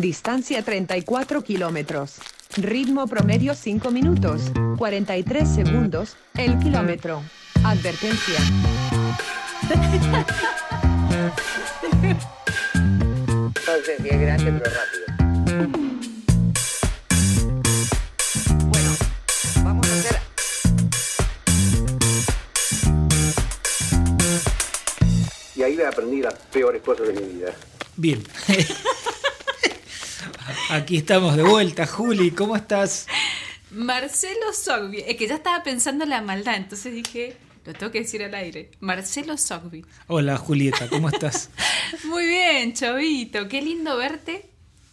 Distancia 34 kilómetros. Ritmo promedio 5 minutos. 43 segundos. El kilómetro. Advertencia. Entonces, si es grande, pero rápido. Bueno, vamos a hacer... Y ahí aprendí las peores cosas de mi vida. Bien. Aquí estamos de vuelta, Juli, ¿cómo estás? Marcelo Sogby. Es que ya estaba pensando en la maldad, entonces dije, lo tengo que decir al aire. Marcelo Sogby. Hola, Julieta, ¿cómo estás? Muy bien, Chovito. Qué lindo verte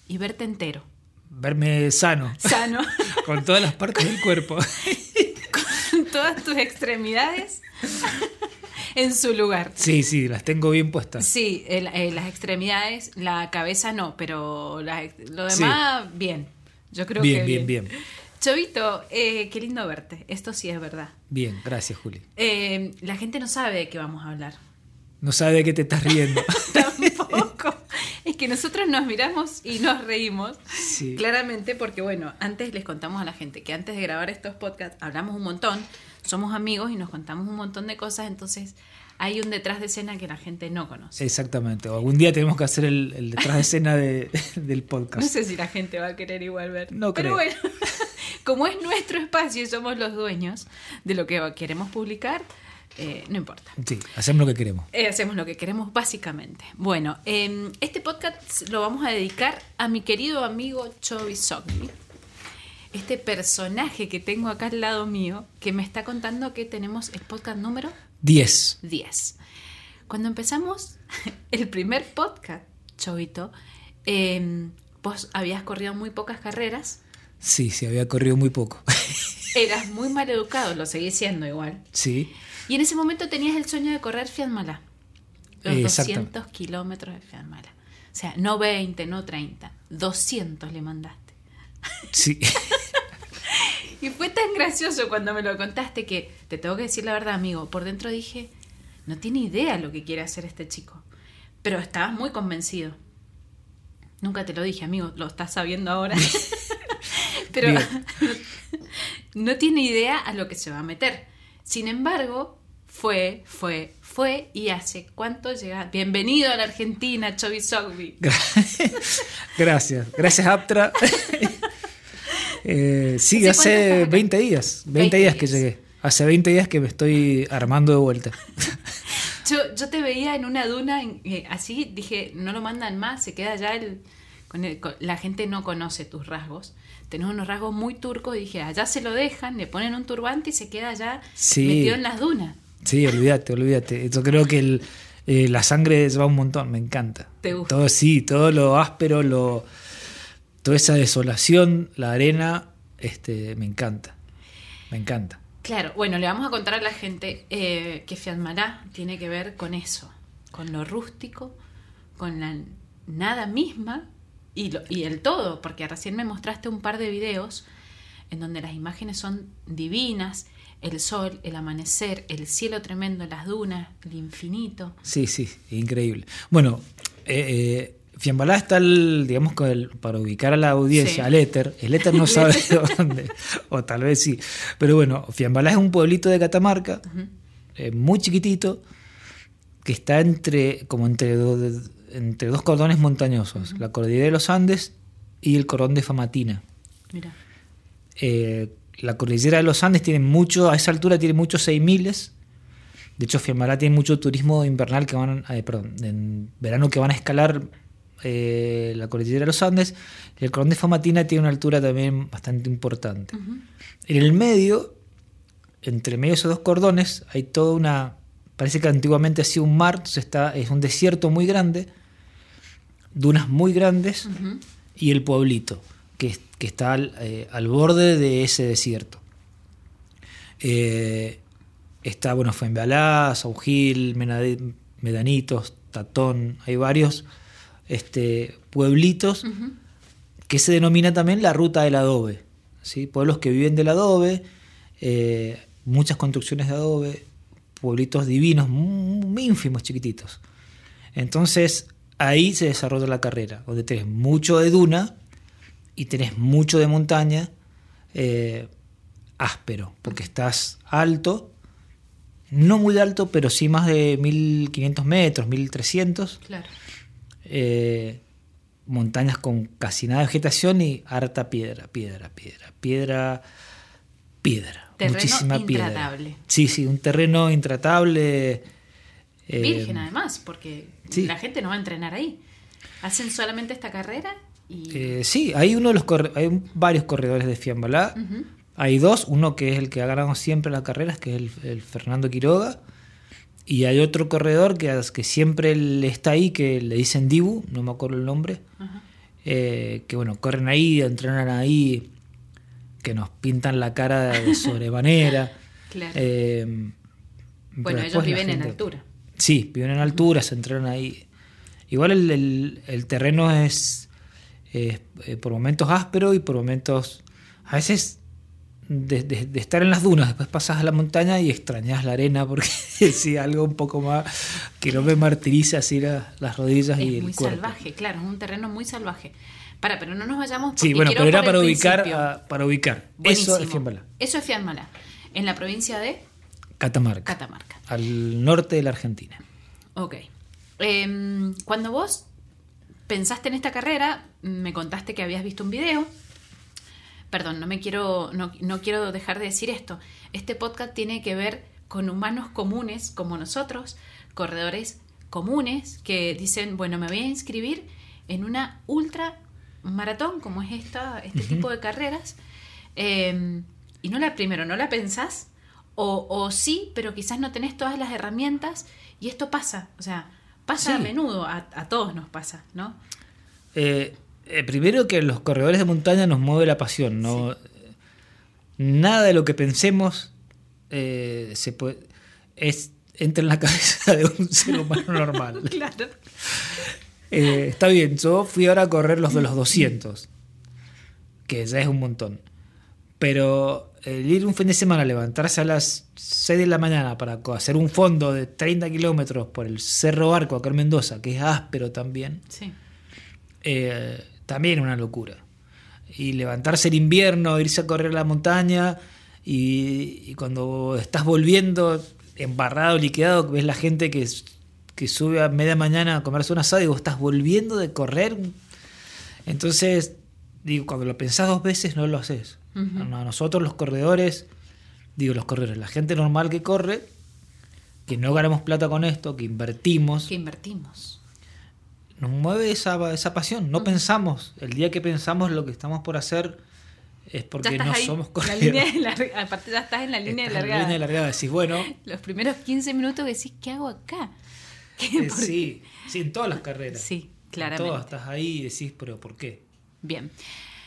y verte entero. Verme sano, Sano. con todas las partes del cuerpo. con todas tus extremidades en su lugar. Sí, sí, las tengo bien puestas. Sí, el- eh, las extremidades, la cabeza no, pero lo Sí. demás, bien. Yo creo Bien, que bien, bien. Chovito, eh, qué lindo verte. Esto sí es verdad. Bien, gracias, Juli. Eh, la gente no sabe de qué vamos a hablar. No sabe de qué te estás riendo. Tampoco. Es que nosotros nos miramos y nos reímos. Sí. Claramente, porque bueno, antes les contamos a la gente que antes de grabar estos podcasts hablamos un montón, somos amigos y nos contamos un montón de cosas, entonces hay un detrás de escena que la gente no conoce. Exactamente. O algún día tenemos que hacer el, el detrás de escena de- del podcast. No sé si la gente va a querer igual ver. No Pero creo. bueno, como es nuestro espacio y somos los dueños de lo que queremos publicar, eh, no importa. Sí, hacemos lo que queremos. Eh, hacemos lo que queremos básicamente. Bueno, eh, este podcast lo vamos a dedicar a mi querido amigo Chovy Sogni. Este personaje que tengo acá al lado mío, que me está contando que tenemos el podcast número 10. 10. Cuando empezamos el primer podcast, Chovito, eh, vos habías corrido muy pocas carreras, Sí, sí, había corrido muy poco. eras muy mal educado, lo seguís siendo igual. sí. Y en ese momento tenías el sueño de correr Fiatmala. Los Eh, exactamente. 200 kilómetros de Fiatmala. O sea, no 20, no 30. 200 le mandaste. Sí. Y fue tan gracioso cuando me lo contaste que, te tengo que decir la verdad, amigo, por dentro dije, no tiene idea lo que quiere hacer este chico. Pero estabas muy convencido. Nunca te lo dije, amigo, lo estás sabiendo ahora. Pero no tiene idea a lo que se va a meter. Sin embargo, fue, fue, fue y hace cuánto llega. Bienvenido a la Argentina, Chovy Sogby. Gracias. Gracias, Aptra. Eh, sí, ¿Hace cuánto hace estás acá? 20 días. 20, 20 días que llegué. Hace 20 días que me estoy armando de vuelta. Yo, yo te veía en una duna eh, así, dije, no lo mandan más, se queda ya el, con el- con- La gente no conoce tus rasgos. Tenés unos rasgos muy turcos y dije, allá se lo dejan, le ponen un turbante y se queda ya Sí. metido en las dunas. Sí, olvídate, olvídate. Yo creo que el, eh, la sangre se va un montón, me encanta. ¿Te gusta? Todo sí, todo lo áspero, lo, toda esa desolación, la arena, este, me encanta. Me encanta. Claro, bueno, le vamos a contar a la gente eh, que Fiatmalá tiene que ver con eso, con lo rústico, con la nada misma y, lo- y el todo, porque recién me mostraste un par de videos en donde las imágenes son divinas, el sol, el amanecer, el cielo tremendo, las dunas, el infinito. Sí, sí, increíble. Bueno, eh, eh, Fiambalá está, el, digamos, con el- para ubicar a la audiencia, Sí. al éter. El éter no sabe de dónde, o tal vez sí. Pero bueno, Fiambalá es un pueblito de Catamarca, eh, muy chiquitito, que está entre, como entre, do- entre dos cordones montañosos, la cordillera de los Andes y el cordón de Famatina. Mira, Eh, la cordillera de los Andes tiene mucho, a esa altura tiene muchos 6000 De hecho, Fiambalá tiene mucho turismo invernal que van, eh, perdón, en verano que van a escalar eh, la cordillera de los Andes. Y el cordón de Famatina tiene una altura también bastante importante. En el medio, entre medio de esos dos cordones, hay toda una. Parece que antiguamente hacía un mar, entonces está, es un desierto muy grande, dunas muy grandes y el pueblito, que, que está al, eh, al borde de ese desierto. Eh, está, bueno, Fuenbalá, Saugil, Menade- Medanitos, Tatón, hay varios este, pueblitos que se denomina también la ruta del adobe. ¿sí? Pueblos que viven del adobe, eh, muchas construcciones de adobe, pueblitos divinos, muy ínfimos, chiquititos. Entonces, ahí se desarrolla la carrera, donde tenés mucho de duna y tenés mucho de montaña eh, áspero, porque estás alto, no muy alto, pero sí más de 1500 metros, 1300. Claro. Eh, montañas con casi nada de vegetación y harta piedra, piedra, piedra, piedra, piedra. Terreno muchísima piedra. Sí, sí, un terreno intratable. eh, Virgen además, porque sí. la gente no va a entrenar ahí. Hacen solamente esta carrera y... eh, sí, hay uno de los hay varios corredores de Fiambalá. Hay dos, uno que es el que ha ganado siempre las carreras, que es el, el Fernando Quiroga. Y hay otro corredor que, que siempre está ahí, que le dicen Dibu, no me acuerdo el nombre. Eh, que bueno, corren ahí, entrenan ahí, que nos pintan la cara de sobremanera. Claro. Eh, bueno, ellos viven en altura. Sí, viven en altura, se entrenan ahí. Igual el, el- el terreno es eh, por momentos áspero y por momentos, a veces de, de- de estar en las dunas, después pasas a la montaña y extrañas la arena porque sí, algo un poco más que no me martirice así la- las rodillas y Es el muy cuerpo. salvaje, claro, es un terreno muy salvaje. Para, pero no nos vayamos Sí, bueno, pero era para ubicar, a- para ubicar. Buenísimo. Eso es Fiambalá. Eso es Fiambalá. En la provincia de Catamarca, Catamarca. al norte de la Argentina. Ok. Em, cuando vos pensaste en esta carrera, me contaste que habías visto un video. Perdón, no me quiero, no, no quiero dejar de decir esto. Este podcast tiene que ver con humanos comunes como nosotros, corredores comunes que dicen, bueno, me voy a inscribir en una ultra maratón como es esta, este tipo de carreras. Eh, y no la primero, no la pensás, o, o sí, pero quizás no tenés todas las herramientas, y esto pasa, o sea, pasa a menudo, a, a todos nos pasa, ¿no? Eh, eh, primero que los corredores de montaña nos mueve la pasión, no nada de lo que pensemos eh, se puede es entra en la cabeza de un ser humano normal. Claro. Eh, está bien, yo fui ahora a correr los de los 200, que ya es un montón. Pero el ir un fin de semana, levantarse a las 6 de la mañana para hacer un fondo de 30 kilómetros por el Cerro Barco acá en Mendoza, que es áspero también, Sí. eh, también una locura. Y levantarse en invierno, irse a correr a la montaña y, y cuando estás volviendo embarrado, liquidado, ves la gente que, que sube a media mañana a comerse un asado y vos estás volviendo de correr. Entonces, digo, cuando lo pensás dos veces no lo haces. A nosotros los corredores, digo los corredores, la gente normal que corre, que no ganamos plata con esto, que invertimos, Que invertimos. Nos mueve esa, esa pasión. No pensamos. El día que pensamos lo que estamos por hacer es porque estás no ahí, somos la corredores. línea de larga- aparte ya estás en la línea de Estás en la largada. línea de largada. Decís, bueno, Los primeros 15 minutos decís, ¿qué hago acá? ¿Qué- eh, sí, sí, en todas las carreras. Sí, En claramente. todas estás ahí y decís, pero ¿por qué? Bien.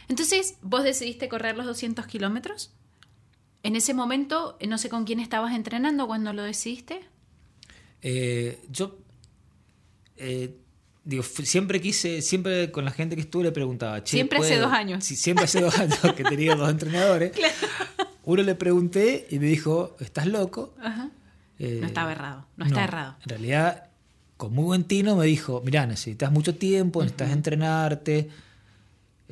Entonces, vos decidiste correr los 200 kilómetros. En ese momento, eh, no sé con quién estabas entrenando cuando lo decidiste. Eh, yo eh, digo, siempre quise, siempre con la gente que estuve le preguntaba. "Che, Siempre hace ¿puedo?". dos años. Sí, siempre hace dos años que tenía dos entrenadores. Uno le pregunté y me dijo, ¿estás loco? Ajá. Eh, No estaba errado, no está errado. En realidad, con muy buen tino me dijo, mirá, necesitas mucho tiempo, necesitas entrenarte,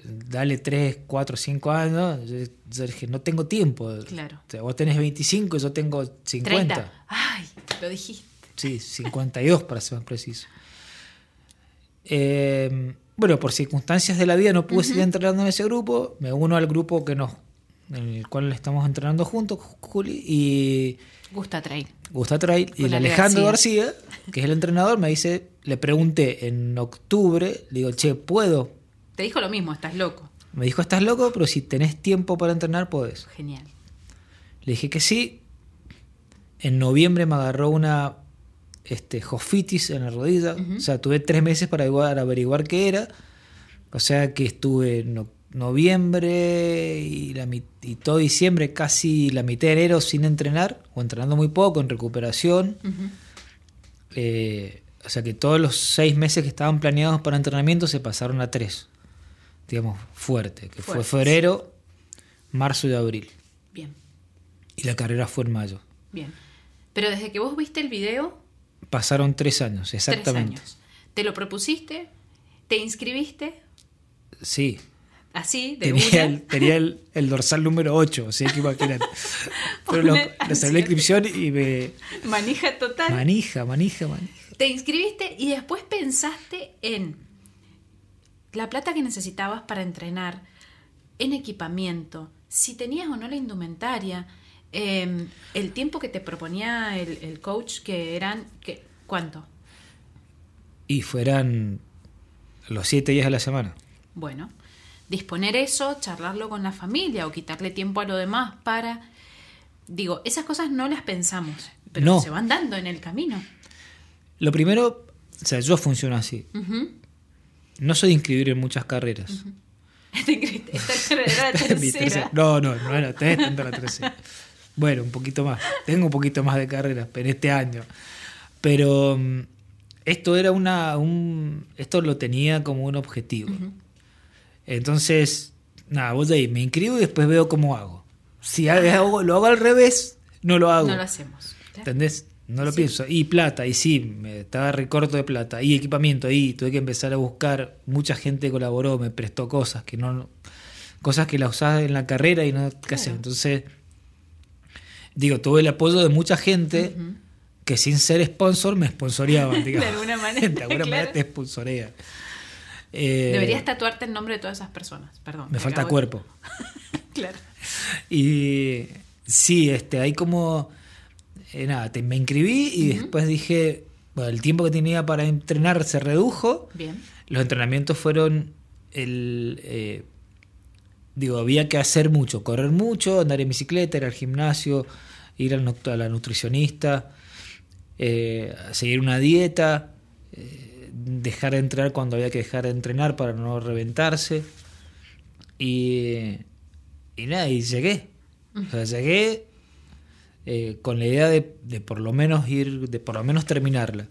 dale 3, 4, 5 años. Yo, yo dije, no tengo tiempo. Claro. O sea, vos tenés 25 y yo tengo 50. 30. Ay, lo dijiste. Sí, 52 para ser más preciso. Eh, bueno, por circunstancias de la vida no pude seguir entrenando en ese grupo. Me uno al grupo que nos, en el cual estamos entrenando juntos, Juli, y Gusta Trail. Gusta Trail. Y el Alejandro García. que es el entrenador, me dice, le pregunté en octubre, le digo, che, ¿puedo? Te dijo lo mismo, estás loco. Me dijo, estás loco, pero si tenés tiempo para entrenar, podés. Genial. Le dije que sí. En noviembre me agarró una este, jofitis en la rodilla. O sea, tuve tres meses para averiguar, averiguar qué era. O sea que estuve no- noviembre y, la, y todo diciembre, casi la mitad de enero sin entrenar, o entrenando muy poco, en recuperación. Eh, o sea que todos los seis meses que estaban planeados para entrenamiento se pasaron a tres. Digamos, fuerte. Que fue febrero, marzo y abril. Bien, Y la carrera fue en mayo. bien. Pero desde que vos viste el video, Pasaron tres años, tres exactamente. años. ¿Te lo propusiste? ¿Te inscribiste? Sí. Así, de Tenía, el, tenía el, el dorsal número 8, así que imagínate. Pero lo, salió la inscripción y me. Manija total. Manija, manija, manija. Te inscribiste y después pensaste en la plata que necesitabas para entrenar, en equipamiento, si tenías o no la indumentaria, eh, el tiempo que te proponía el, el coach, que eran, que, ¿cuánto? Y fueran los siete días a la semana. Bueno, disponer eso, charlarlo con la familia o quitarle tiempo a lo demás para... Digo, esas cosas no las pensamos, pero No. se van dando en el camino. Lo primero, o sea, yo funciono así. No soy de inscribir en muchas carreras. Te inscribiste, Esta era la Mi tercera. tercera- No, no, no era la tercera. Bueno, un poquito más. Tengo un poquito más de carreras, pero este año. Pero mm, esto era una. Un, esto lo tenía como un objetivo. Entonces, nada, vos de ahí me inscribo y después veo cómo hago. Si hago- lo hago al revés, no lo hago. No lo hacemos. Claro. ¿Entendés? No lo Sí. pienso. Y plata, y sí, me estaba recorto de plata. Y equipamiento, y tuve que empezar a buscar. Mucha gente colaboró, me prestó cosas que no. Cosas que las usás en la carrera y no. ¿Qué hacer? Entonces. Digo, tuve el apoyo de mucha gente que sin ser sponsor me sponsoreaban. De alguna manera, de alguna manera te sponsorea. Eh, Deberías tatuarte el nombre de todas esas personas. Perdón. Me falta cuerpo. Claro. Y sí, este, hay como. eh, nada, te- me inscribí y después dije. Bueno, el tiempo que tenía para entrenar se redujo. Bien. Los entrenamientos fueron. El, eh, digo, había que hacer mucho: correr mucho, andar en bicicleta, ir al gimnasio, ir a la nutricionista, eh, seguir una dieta, eh, dejar de entrenar cuando había que dejar de entrenar para no reventarse. Y, y nada, y llegué. O sea, llegué eh, con la idea de, de por lo menos ir, de por lo menos terminarla.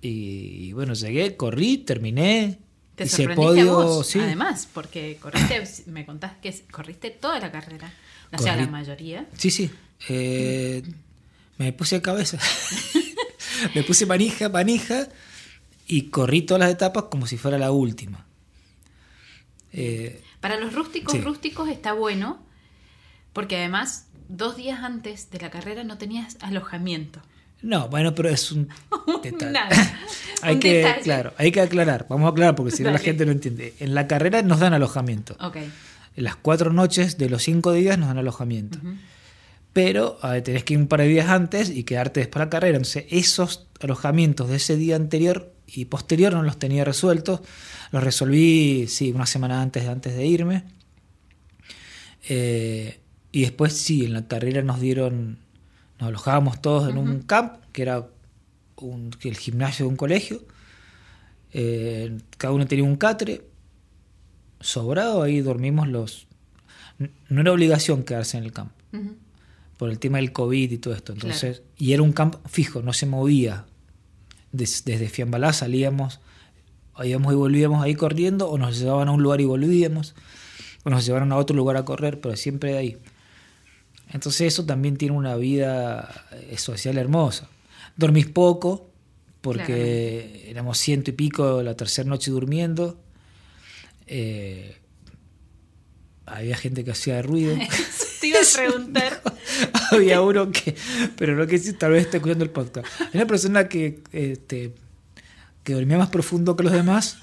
Y, bueno, llegué, corrí, terminé. Te hice sorprendiste podio, vos, sí. además, porque corriste, me contás que corriste toda la carrera. O sea, la mayoría. Sí, sí. Eh, me puse de cabeza. me puse manija, manija. Y corrí todas las etapas como si fuera la última. Eh, Para los rústicos, Sí. rústicos está bueno, porque además, dos días antes de la carrera no tenías alojamiento. No, bueno, pero es un detalle. Hay Un que, detalle. claro, hay que aclarar. Vamos a aclarar porque si no la gente no entiende. En la carrera nos dan alojamiento. Ok. En las cuatro noches de los cinco días nos dan alojamiento. Pero ver, tenés que ir un par de días antes y quedarte después de la carrera. Entonces, esos alojamientos de ese día anterior y posterior no los tenía resueltos. Los resolví, sí, una semana antes, antes de irme. Eh, y después, sí, en la carrera nos dieron, nos alojábamos todos en un camp, que era un- que el gimnasio de un colegio. Eh, cada uno tenía un catre. Sobrado, ahí dormimos los... No era obligación quedarse en el campo Ujú. por el tema del COVID y todo esto. Entonces, y era un camp fijo, no se movía. Des- desde Fiambalá salíamos, íbamos y volvíamos ahí corriendo, o nos llevaban a un lugar y volvíamos, o nos llevaron a otro lugar a correr, pero siempre de ahí. Entonces eso también tiene una vida eh, social hermosa. Dormís poco, porque éramos ciento y pico la tercera noche durmiendo. Eh, había gente que hacía ruido. Te iba a preguntar. Había uno que, pero no que sí, tal vez esté escuchando el podcast. Hay una persona que, este, que dormía más profundo que los demás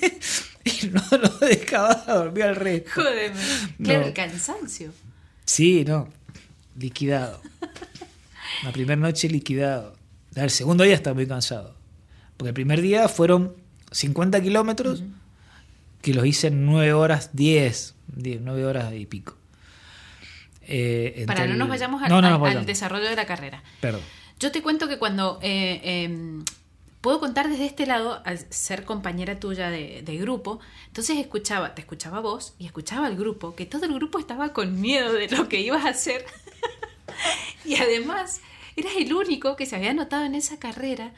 y no lo dejaba dormir al resto. Jódeme. Claro, No. el cansancio. Sí, no, liquidado. La primera noche liquidado. El segundo día estaba muy cansado. Porque el primer día fueron 50 kilómetros que los hice en 9 horas 10, 10 9 horas y pico. Eh, Para no nos vayamos al, No, no al- nos al vayamos. desarrollo de la carrera. Perdón. Yo te cuento que cuando eh, eh, puedo contar desde este lado, al ser compañera tuya de, grupo, entonces escuchaba, te escuchaba vos y escuchaba al grupo, que todo el grupo estaba con miedo de lo que ibas a hacer. y además, eras el único que se había anotado en esa carrera.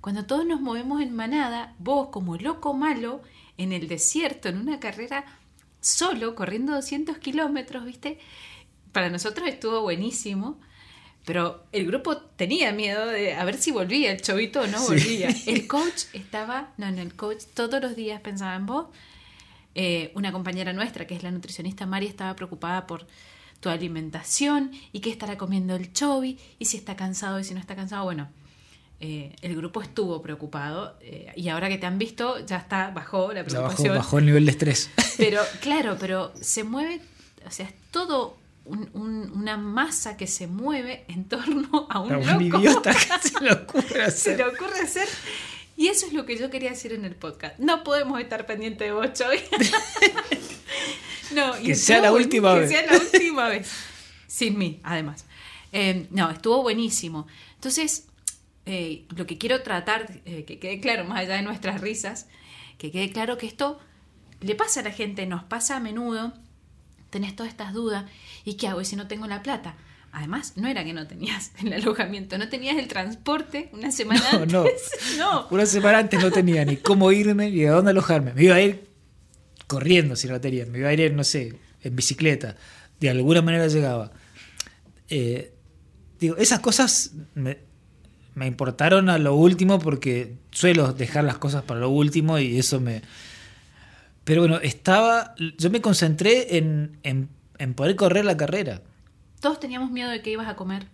Cuando todos nos movemos en manada, vos como loco malo, en el desierto, en una carrera solo, corriendo 200 kilómetros, ¿viste? Para nosotros estuvo buenísimo. Pero el grupo tenía miedo de a ver si volvía el chovito o no Sí. volvía. El coach estaba, no, no, el coach todos los días pensaba en vos. Eh, una compañera nuestra, que es la nutricionista Mari, estaba preocupada por tu alimentación y qué estará comiendo el chovi y si está cansado y si no está cansado. Bueno, eh, el grupo estuvo preocupado eh, y ahora que te han visto ya está, bajó la Ya bajó, preocupación. bajó el nivel de estrés. Pero claro, pero se mueve, o sea, es todo un- un- una masa que se mueve en torno a un A un loco. idiota que se le ocurre se hacer. le ocurre hacer. Y eso es lo que yo quería decir en el podcast. No podemos estar pendientes de vos, Choy. no, y Que sea la última que vez. sea la última vez. Sin mí, además. Eh, no, estuvo buenísimo. Entonces, eh, lo que quiero tratar, eh, que quede claro, más allá de nuestras risas, que quede claro que esto le pasa a la gente, nos pasa a menudo, tenés todas estas dudas, ¿y qué hago? ¿Y si no tengo la plata? Además, no era que no tenías el alojamiento, no tenías el transporte una semana No, no. antes. No, Una semana antes no tenía ni cómo irme ni a dónde alojarme. Me iba a ir corriendo si no tenía. Me iba a ir, no sé, en bicicleta. De alguna manera llegaba. Eh, digo, esas cosas me, me importaron a lo último porque suelo dejar las cosas para lo último y eso me... Pero bueno, estaba... Yo me concentré en, en, en poder correr la carrera. todos teníamos miedo de qué ibas a comer.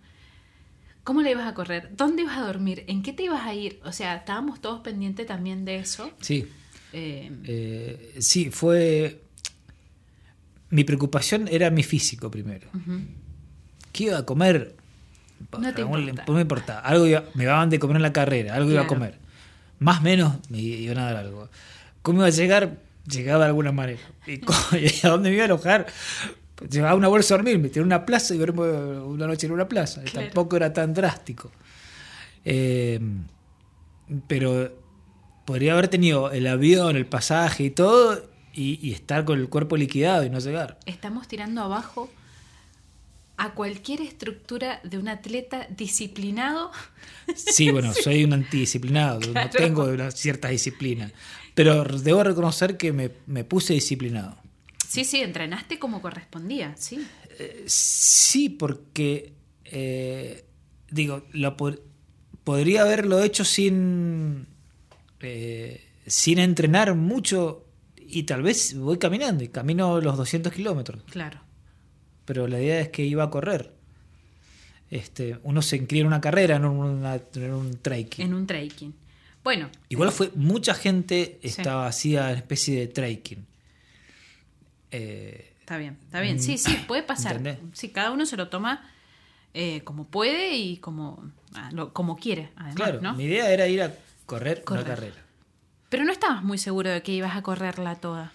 ¿Cómo le ibas a correr? ¿Dónde ibas a dormir? ¿En qué te ibas a ir? O sea, estábamos todos pendientes también de eso. Sí. Eh, Eh, sí, fue... Mi preocupación era mi físico primero. ¿Qué iba a comer? No te importa. No me importa. Algo iba- me daban de comer en la carrera, algo iba a comer. Más o menos me iban a dar algo. ¿Cómo iba a llegar? Llegaba de alguna manera. ¿Y, a dónde me iba a alojar? Pues Llevaba una bolsa a dormir, me tiré en una plaza y duermo una noche en una plaza. Claro. Tampoco era tan drástico. Eh, pero podría haber tenido el avión, el pasaje y todo, y, y estar con el cuerpo liquidado y no llegar. Estamos tirando abajo a cualquier estructura de un atleta disciplinado. Sí, bueno, soy un antidisciplinado, no Claro. tengo una cierta disciplina. Pero debo reconocer que me, me puse disciplinado. Sí, sí, entrenaste como correspondía, sí. Eh, sí, porque, eh, digo, lo pod- podría haberlo hecho sin, eh, sin entrenar mucho y tal vez voy caminando y camino los 200 kilómetros. Claro. Pero la idea es que iba a correr. Este, uno se inscribe en una carrera, en, una- en un trekking. En un trekking. Bueno, Igual fue, mucha gente Sí. estaba hacía una especie de trekking. Eh, Está bien, está bien. Sí, sí, puede pasar. ¿Entendés? Sí, cada uno se lo toma eh, como puede y como, ah, lo- como quiere, además, claro, ¿no? mi idea era ir a correr, Correr. una carrera. Pero no estabas muy seguro de que ibas a correrla toda.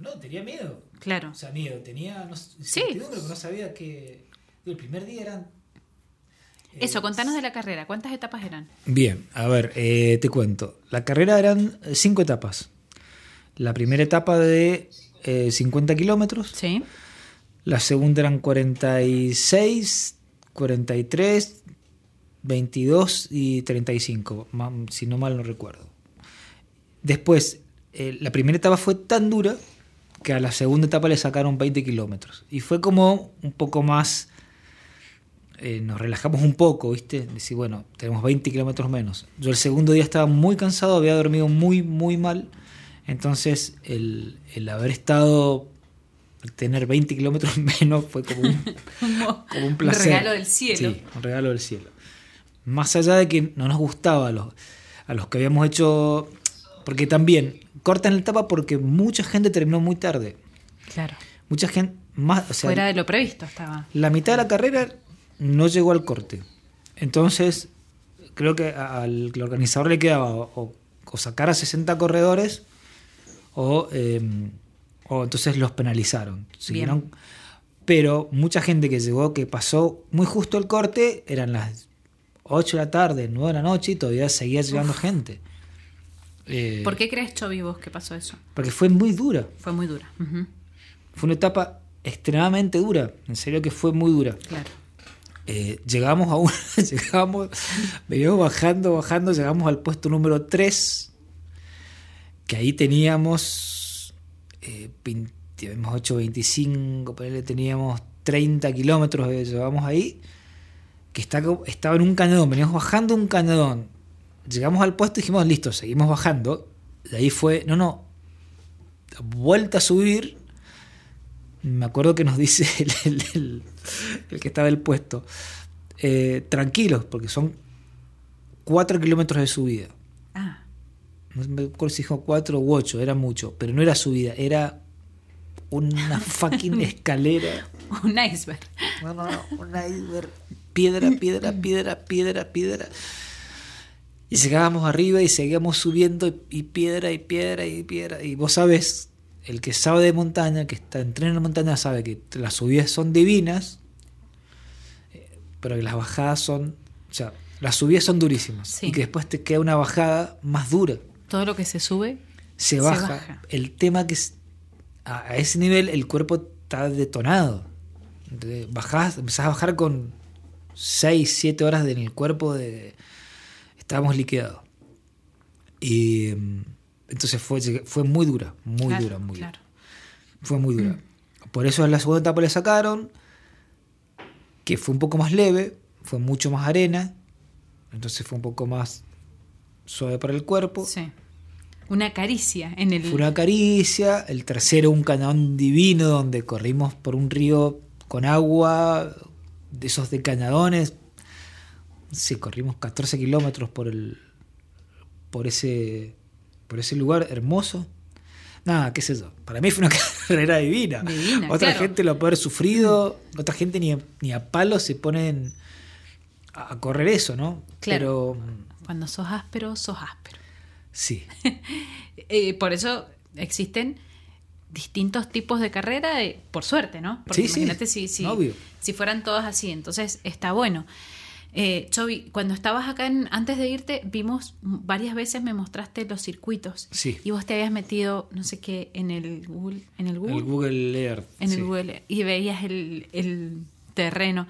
No, tenía miedo. Claro. O sea, miedo, tenía no, Sí. no sabía que... El primer día eran... eh, Eso, contanos de la carrera. ¿Cuántas etapas eran? Bien, a ver, eh, te cuento. La carrera eran eh, cinco etapas. La primera etapa de eh, 50 kilómetros. Sí. La segunda eran 46, 43, 22 y 35, ma- si no mal no recuerdo. Después, eh, la primera etapa fue tan dura que a la segunda etapa le sacaron 20 kilómetros. Y fue como un poco más... eh, nos relajamos un poco, ¿viste? Decir, bueno, tenemos 20 kilómetros menos. Yo el segundo día estaba muy cansado, había dormido muy, muy mal. Entonces, el, el haber estado, el tener 20 kilómetros menos fue como un, Como como un placer. regalo del cielo. Sí, un regalo del cielo. Más allá de que no nos gustaba a los, a los que habíamos hecho, porque también cortan la etapa porque mucha gente terminó muy tarde. Claro. Mucha gente, más, o sea, Fuera de lo previsto estaba. la mitad de la carrera no llegó al corte. Entonces, creo que al al organizador le quedaba o, o sacar a 60 corredores o, eh, o entonces los penalizaron. Siguieron- pero mucha gente que llegó, que pasó muy justo el corte, eran las 8 de la tarde, 9 de la noche y todavía seguía llegando gente. Eh, ¿Por qué crees, Chovi, vos que pasó eso? Porque fue muy dura. Fue muy dura. Fue una etapa extremadamente dura. En serio que fue muy dura. Claro. Eh, llegamos a un, llegamos, veníamos bajando, bajando, llegamos al puesto número 3, que ahí teníamos, eh, 20, habíamos hecho 25, ponele, teníamos 30 kilómetros, eh, llevamos ahí, que está, estaba en un cañadón, veníamos bajando un cañadón. Llegamos al puesto y dijimos, listo, seguimos bajando. De ahí fue, no, no, vuelta a subir. Me acuerdo que nos dice el, el- el- el que estaba del puesto, eh, tranquilos, porque son 4 kilómetros de subida. Ah, No me acuerdo si dijo 4 u 8, era mucho, pero no era subida, era una fucking escalera. un iceberg. No, no, no, un iceberg. Piedra, piedra, piedra, piedra, piedra. Y llegábamos arriba y seguíamos subiendo y, y piedra y piedra y piedra. Y vos sabes, el que sabe de montaña, que está en la montaña, sabe que las subidas son divinas, pero que las bajadas son. O sea, las subidas son durísimas. Sí. Y que después te queda una bajada más dura. Todo lo que se sube. Se Se baja. baja. El tema que es- a, a ese nivel el cuerpo está detonado. De- Bajás, empezás a bajar con 6, 7 horas en el cuerpo de... Estábamos liquidados. Y mm, entonces fue, fue muy dura, muy Claro, dura, muy claro. dura. Fue muy dura. Por eso en la segunda etapa le sacaron, que fue un poco más leve, fue mucho más arena, entonces fue un poco más suave para el cuerpo. Sí. Una caricia en el. Fue una caricia, el tercero un cañadón divino donde corrimos por un río con agua, de esos de cañadones. Sí, corrimos 14 kilómetros por el por ese por ese lugar hermoso. Nada, qué sé yo. Para mí fue una carrera divina. Divina, otra claro. gente lo puede haber sufrido, otra gente ni, a- ni a palo se ponen a correr eso, ¿no? Claro. Pero Cuando sos áspero, sos áspero. sí. Eh, por eso existen distintos tipos de carrera, eh, por suerte, ¿no? Porque Sí, sí, imagínate si, si, obvio. si fueran todas así, entonces está bueno. Eh, Chovi, cuando estabas acá, en- antes de irte, vimos varias veces, me mostraste los circuitos. Sí. Y vos te habías metido, no sé qué, en el Google. En el Google. El Google Earth. en sí. el Google. Y veías el, el terreno.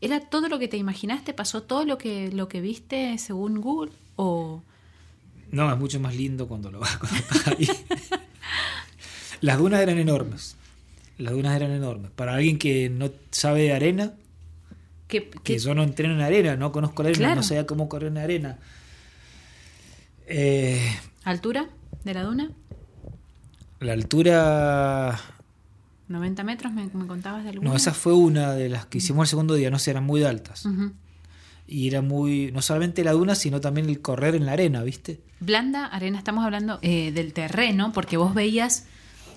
¿Era todo lo que te imaginaste? ¿Pasó todo lo que, lo que viste según Google? ¿O.? No, es mucho más lindo cuando lo vas ahí. Las dunas eran enormes. Las dunas eran enormes. Para alguien que no sabe de arena, ¿Qué, que yo no entreno en arena, no conozco la arena, Claro. no sabía cómo correr en arena. Eh, ¿Altura de la duna? la altura. ¿90 metros? ¿Me, me contabas de alguna? No, esa fue una de las que hicimos el segundo día, no sé, eran muy altas. Y era muy. No solamente la duna, sino también el correr en la arena, ¿viste? Blanda, arena, estamos hablando eh, del terreno, porque vos veías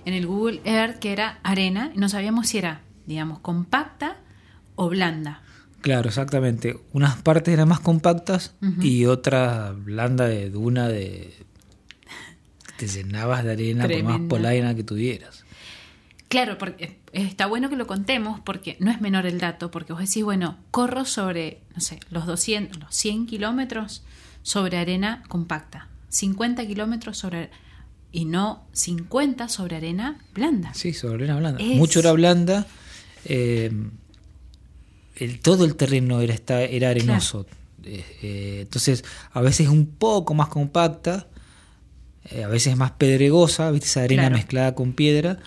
en el Google Earth que era arena, y no sabíamos si era, digamos, compacta o blanda. Claro, exactamente. Unas partes eran más compactas y otra blanda de duna de... Te llenabas de arena por más Tremenda. polaina que tuvieras. Claro, porque está bueno que lo contemos porque no es menor el dato, porque vos decís, bueno, corro sobre, no sé, los 200, los 100 kilómetros sobre arena compacta, 50 kilómetros sobre, y no 50 sobre arena blanda. Sí, sobre arena blanda. Es- Mucho era blanda. eh, el, todo el terreno era, era arenoso. Eh, eh, entonces, a veces un poco más compacta, eh, a veces más pedregosa, ¿viste? esa arena Claro. mezclada con piedra.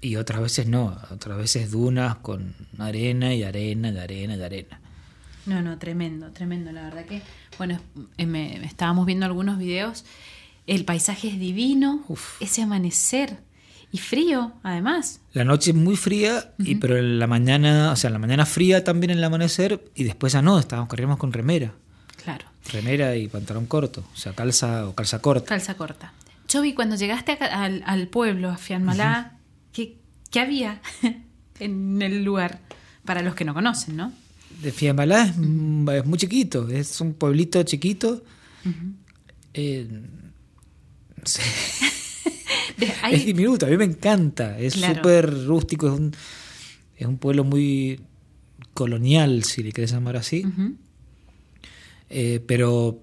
Y otras veces no, otras veces dunas con arena y arena y arena y arena. No, no, tremendo, tremendo, la verdad que, bueno, eh, me estábamos viendo algunos videos, el paisaje es divino, Uf. ese amanecer y frío, además. La noche es muy fría, y, pero en la mañana, o sea, en la mañana fría también en el amanecer, y después ya no, estábamos, corríamos con remera. Claro, Remera y pantalón corto, o sea, calza o calza corta. calza corta. Chovi, cuando llegaste acá al, al pueblo, a Fianmalá, ¿qué, qué había en el lugar? Para los que no conocen, ¿no? De Fiambalá es, mm, es muy chiquito, es un pueblito chiquito. Eh, no sé, Es hay- diminuto, a mí me encanta, es Claro. súper rústico, es un, es un pueblo muy colonial, si le querés llamar así. Eh, pero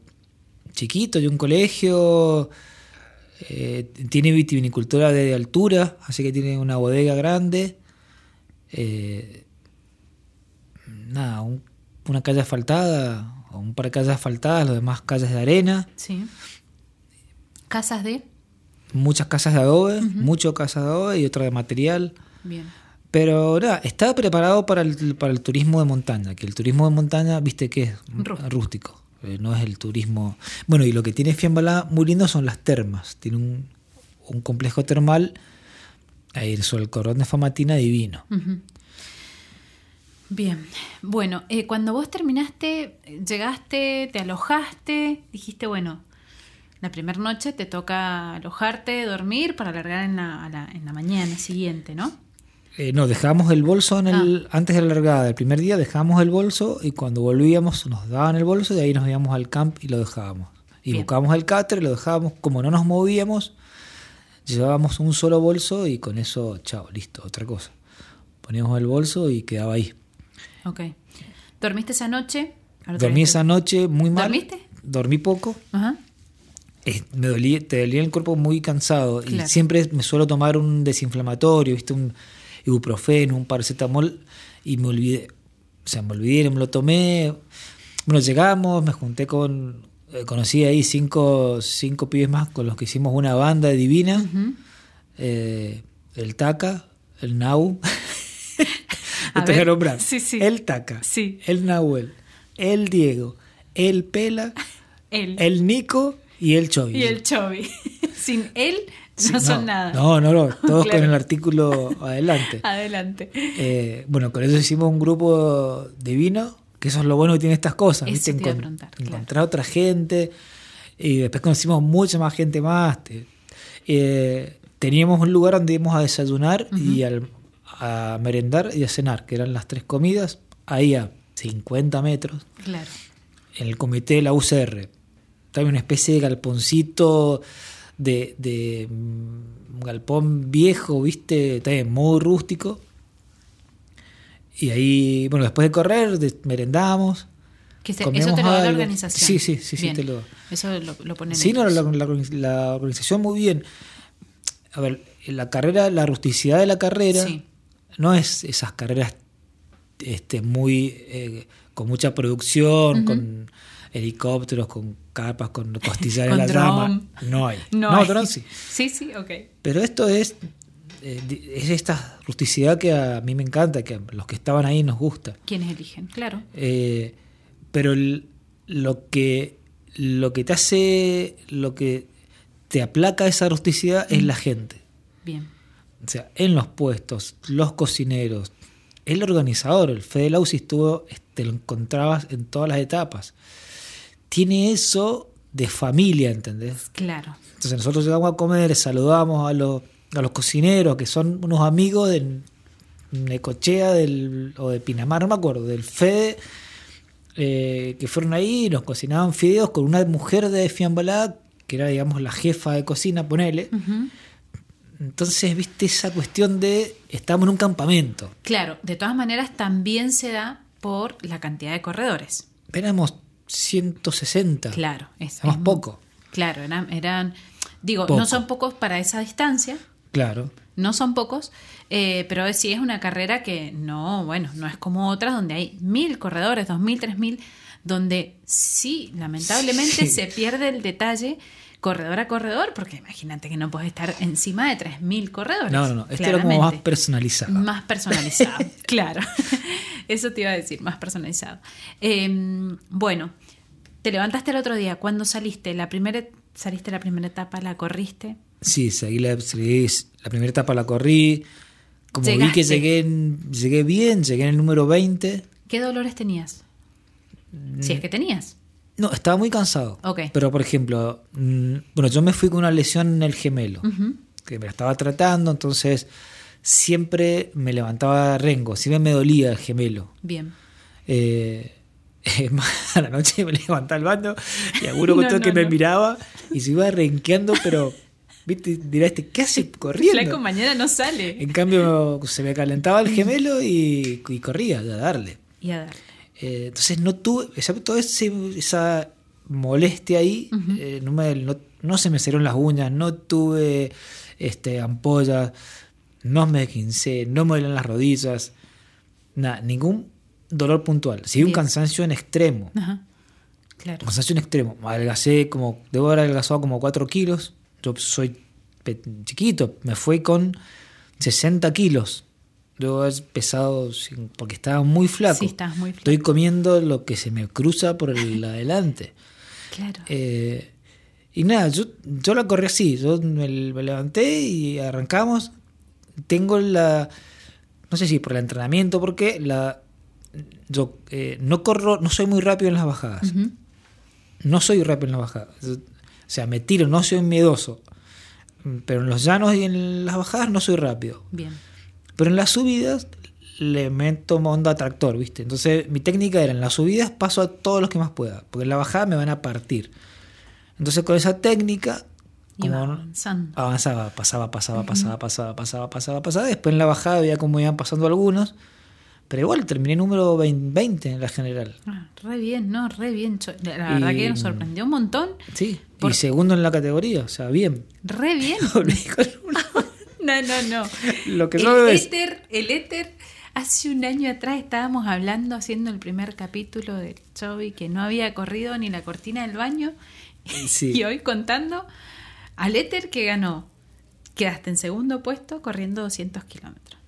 chiquito, y un colegio, eh, tiene vitivinicultura de altura, así que tiene una bodega grande. Eh, nada, un- una calle asfaltada, o un par de calles asfaltadas, los demás calles de arena, Sí. Casas de... muchas casas de adobe, muchas casas de adobe y otra de material. Bien. Pero nada, estaba preparado para el, para el turismo de montaña, que el turismo de montaña, viste que es Rústico. rústico, eh, no es el turismo... Bueno, y lo que tiene Fiambalá muy lindo son las termas, tiene un, un complejo termal ahí sobre el cordón de Famatina divino. Ujú. Bien, bueno, eh, cuando vos terminaste, llegaste, te alojaste, dijiste, bueno, la primera noche te toca alojarte, dormir para alargar en la, a la- en la mañana siguiente, ¿no? Eh, no, dejábamos el bolso en el, antes de la largada del primer día, dejábamos el bolso y cuando volvíamos nos daban el bolso y de ahí nos íbamos al camp y lo dejábamos. Y Bien. buscábamos el cáter, lo dejábamos, como no nos movíamos, llevábamos un solo bolso y con eso, chao, listo, otra cosa. Poníamos el bolso y quedaba ahí. Ok. ¿Dormiste esa noche? Dormí esa noche muy mal. ¿Dormiste? Dormí poco. Ajá. Me dolía, te dolía el cuerpo muy cansado Claro. y siempre me suelo tomar un desinflamatorio, ¿viste? un ibuprofeno, un paracetamol y me olvidé. O sea, me olvidé, me lo tomé. Bueno, llegamos, me junté con. eh, conocí ahí cinco, cinco pibes más con los que hicimos una banda divina. Eh, el Taca, el Nau. Que ver, nombrar. sí, sí. El Taca, Sí. el Nahuel, el Diego, el Pela, el Nico y el Chovy. Y el Chovy. Sin él Sí, no son nada. No, no, no. Todos Claro. con el artículo adelante. Adelante. Eh, bueno, con eso hicimos un grupo divino, que eso es lo bueno que tiene estas cosas. Eso ¿viste? te iba a Encon- preguntar, claro. encontrar otra gente. Y después conocimos mucha más gente más. Eh, teníamos un lugar donde íbamos a desayunar y al- a merendar y a cenar, que eran las tres comidas, ahí a 50 metros Claro. en el comité de la UCR. También una especie de galponcito de, de mm, un galpón viejo, viste, también muy rústico. Y ahí, bueno, después de correr, merendamos. Que se- eso te lo da la organización. Sí, sí, sí, sí, te lo- Eso lo, lo ponen Sí, no, la, la- la organización muy bien. A ver, la carrera, la rusticidad de la carrera Sí. no es esas carreras este, muy eh, con mucha producción, con helicópteros, con capas, con costillares Con en la rama. dron. No hay. No, No, hay. dron sí. Sí, sí, ok. Pero esto es, eh, es esta rusticidad que a mí me encanta, que a los que estaban ahí nos gusta. ¿Quiénes eligen? Claro. Eh, pero el- lo que lo que te hace, lo que te aplaca esa rusticidad es la gente. Bien. O sea, en los puestos, los cocineros, el organizador, el Fede Lausi estuvo, te lo encontrabas en todas las etapas. Tiene eso de familia, ¿entendés? Claro. Entonces nosotros llegamos a comer, saludamos a los, a los cocineros, que son unos amigos de Necochea del, o de Pinamar, no me acuerdo, del Fede, eh, que fueron ahí y nos cocinaban fideos con una mujer de Fiambalá, que era, digamos, la jefa de cocina, ponele. Entonces, viste esa cuestión de estamos en un campamento. Claro, de todas maneras también se da por la cantidad de corredores. Éramos 160. Claro, es, muy- poco. Claro, eran, eran digo, Poco. no son pocos para esa distancia, Claro. no son pocos, eh, pero sí es una carrera que no, bueno, no es como otras donde hay mil corredores, dos mil, tres mil, donde sí, lamentablemente Sí. se pierde el detalle corredor a corredor, porque imagínate que no puedes estar encima de tres mil corredores. No, no, no. Esto era como más claramente. personalizado. Más personalizado, claro. Eso te iba a decir, más personalizado. Eh, bueno, te levantaste el otro día. ¿Cuándo saliste? ¿La primera, saliste la primera etapa? ¿La corriste? Sí, seguí la, seguí la primera etapa la corrí. Como vi que llegué, llegué bien, llegué en el número 20. ¿Qué dolores tenías? Si es que tenías. No, estaba muy cansado. Ok. Pero, por ejemplo, mm, bueno, yo me fui con una lesión en el gemelo, que me la estaba tratando, entonces siempre me levantaba rengo, siempre me dolía el gemelo. Bien. Eh, más a la noche me levantaba al bando y alguno No, contó no, que me miraba y se iba renqueando, pero, viste, dirá este, ¿qué hace corriendo? Flaco, mañana no sale. En cambio, se me calentaba el gemelo y, y corría a darle. Y a dar. Eh, entonces no tuve, excepto ese, esa molestia ahí, eh, no, me- no- no se me cerraron las uñas, no tuve este, ampollas, no me quincé, no me dolían las rodillas, nada, ningún dolor puntual. Sí, un cansancio en extremo. Ajá. Claro. Cansancio en extremo. Adelgacé como, debo haber adelgazado como 4 kilos. Yo soy chiquito, me fui con 60 kilos. Yo he pesado porque estaba muy flaco. Sí, estabas muy flaco. Estoy comiendo lo que se me cruza por el adelante. Claro. Eh, y nada, yo, yo la corrí así. Yo me, me levanté y arrancamos. Tengo la. No sé si por el entrenamiento, porque la. Yo eh, no corro, no soy muy rápido en las bajadas. No soy rápido en las bajadas. Yo- o sea, me tiro, no soy miedoso. Pero en los llanos y en las bajadas no soy rápido. Bien. Pero en las subidas le meto onda tractor, ¿viste? Entonces mi técnica era en las subidas paso a todos los que más pueda, porque en la bajada me van a partir. Entonces con esa técnica Iba avanzando. avanzaba, pasaba, pasaba, pasaba, pasaba, pasaba, pasaba, pasaba. Después en la bajada veía cómo iban pasando algunos, pero igual terminé número 20, 20 en la general. Ah, re bien, no, re bien. La verdad Y- que nos sorprendió un montón. Sí, Por- y segundo en la categoría, o sea, bien. Re bien. No, no, no. Lo que el es- éter, el éter, hace un año atrás estábamos hablando, haciendo el primer capítulo de Chovy, que no había corrido ni la cortina del baño. Sí. Y hoy contando al éter que ganó. Quedaste en segundo puesto corriendo 200 kilómetros.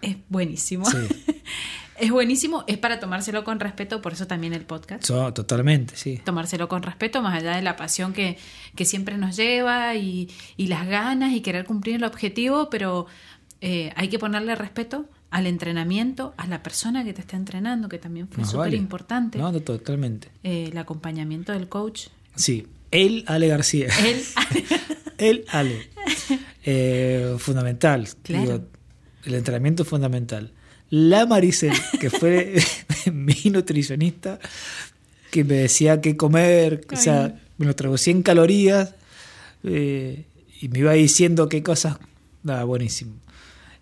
Es buenísimo. Sí. es buenísimo. Es para tomárselo con respeto, por eso también el podcast. So- totalmente, sí. tomárselo con respeto, más allá de la pasión que, que siempre nos lleva y, y las ganas y querer cumplir el objetivo, pero eh, hay que ponerle respeto al entrenamiento, a la persona que te está entrenando, que también fue súper vale. importante, No, totalmente. Eh, el acompañamiento del coach. Sí, él, Ale García. Él, El Ale. Eh, fundamental. Claro. Digo, el entrenamiento es fundamental. La Maricel, que fue mi nutricionista, que me decía qué comer, o sea, me lo traducía en calorías eh, y me iba diciendo qué cosas. Nada, buenísimo.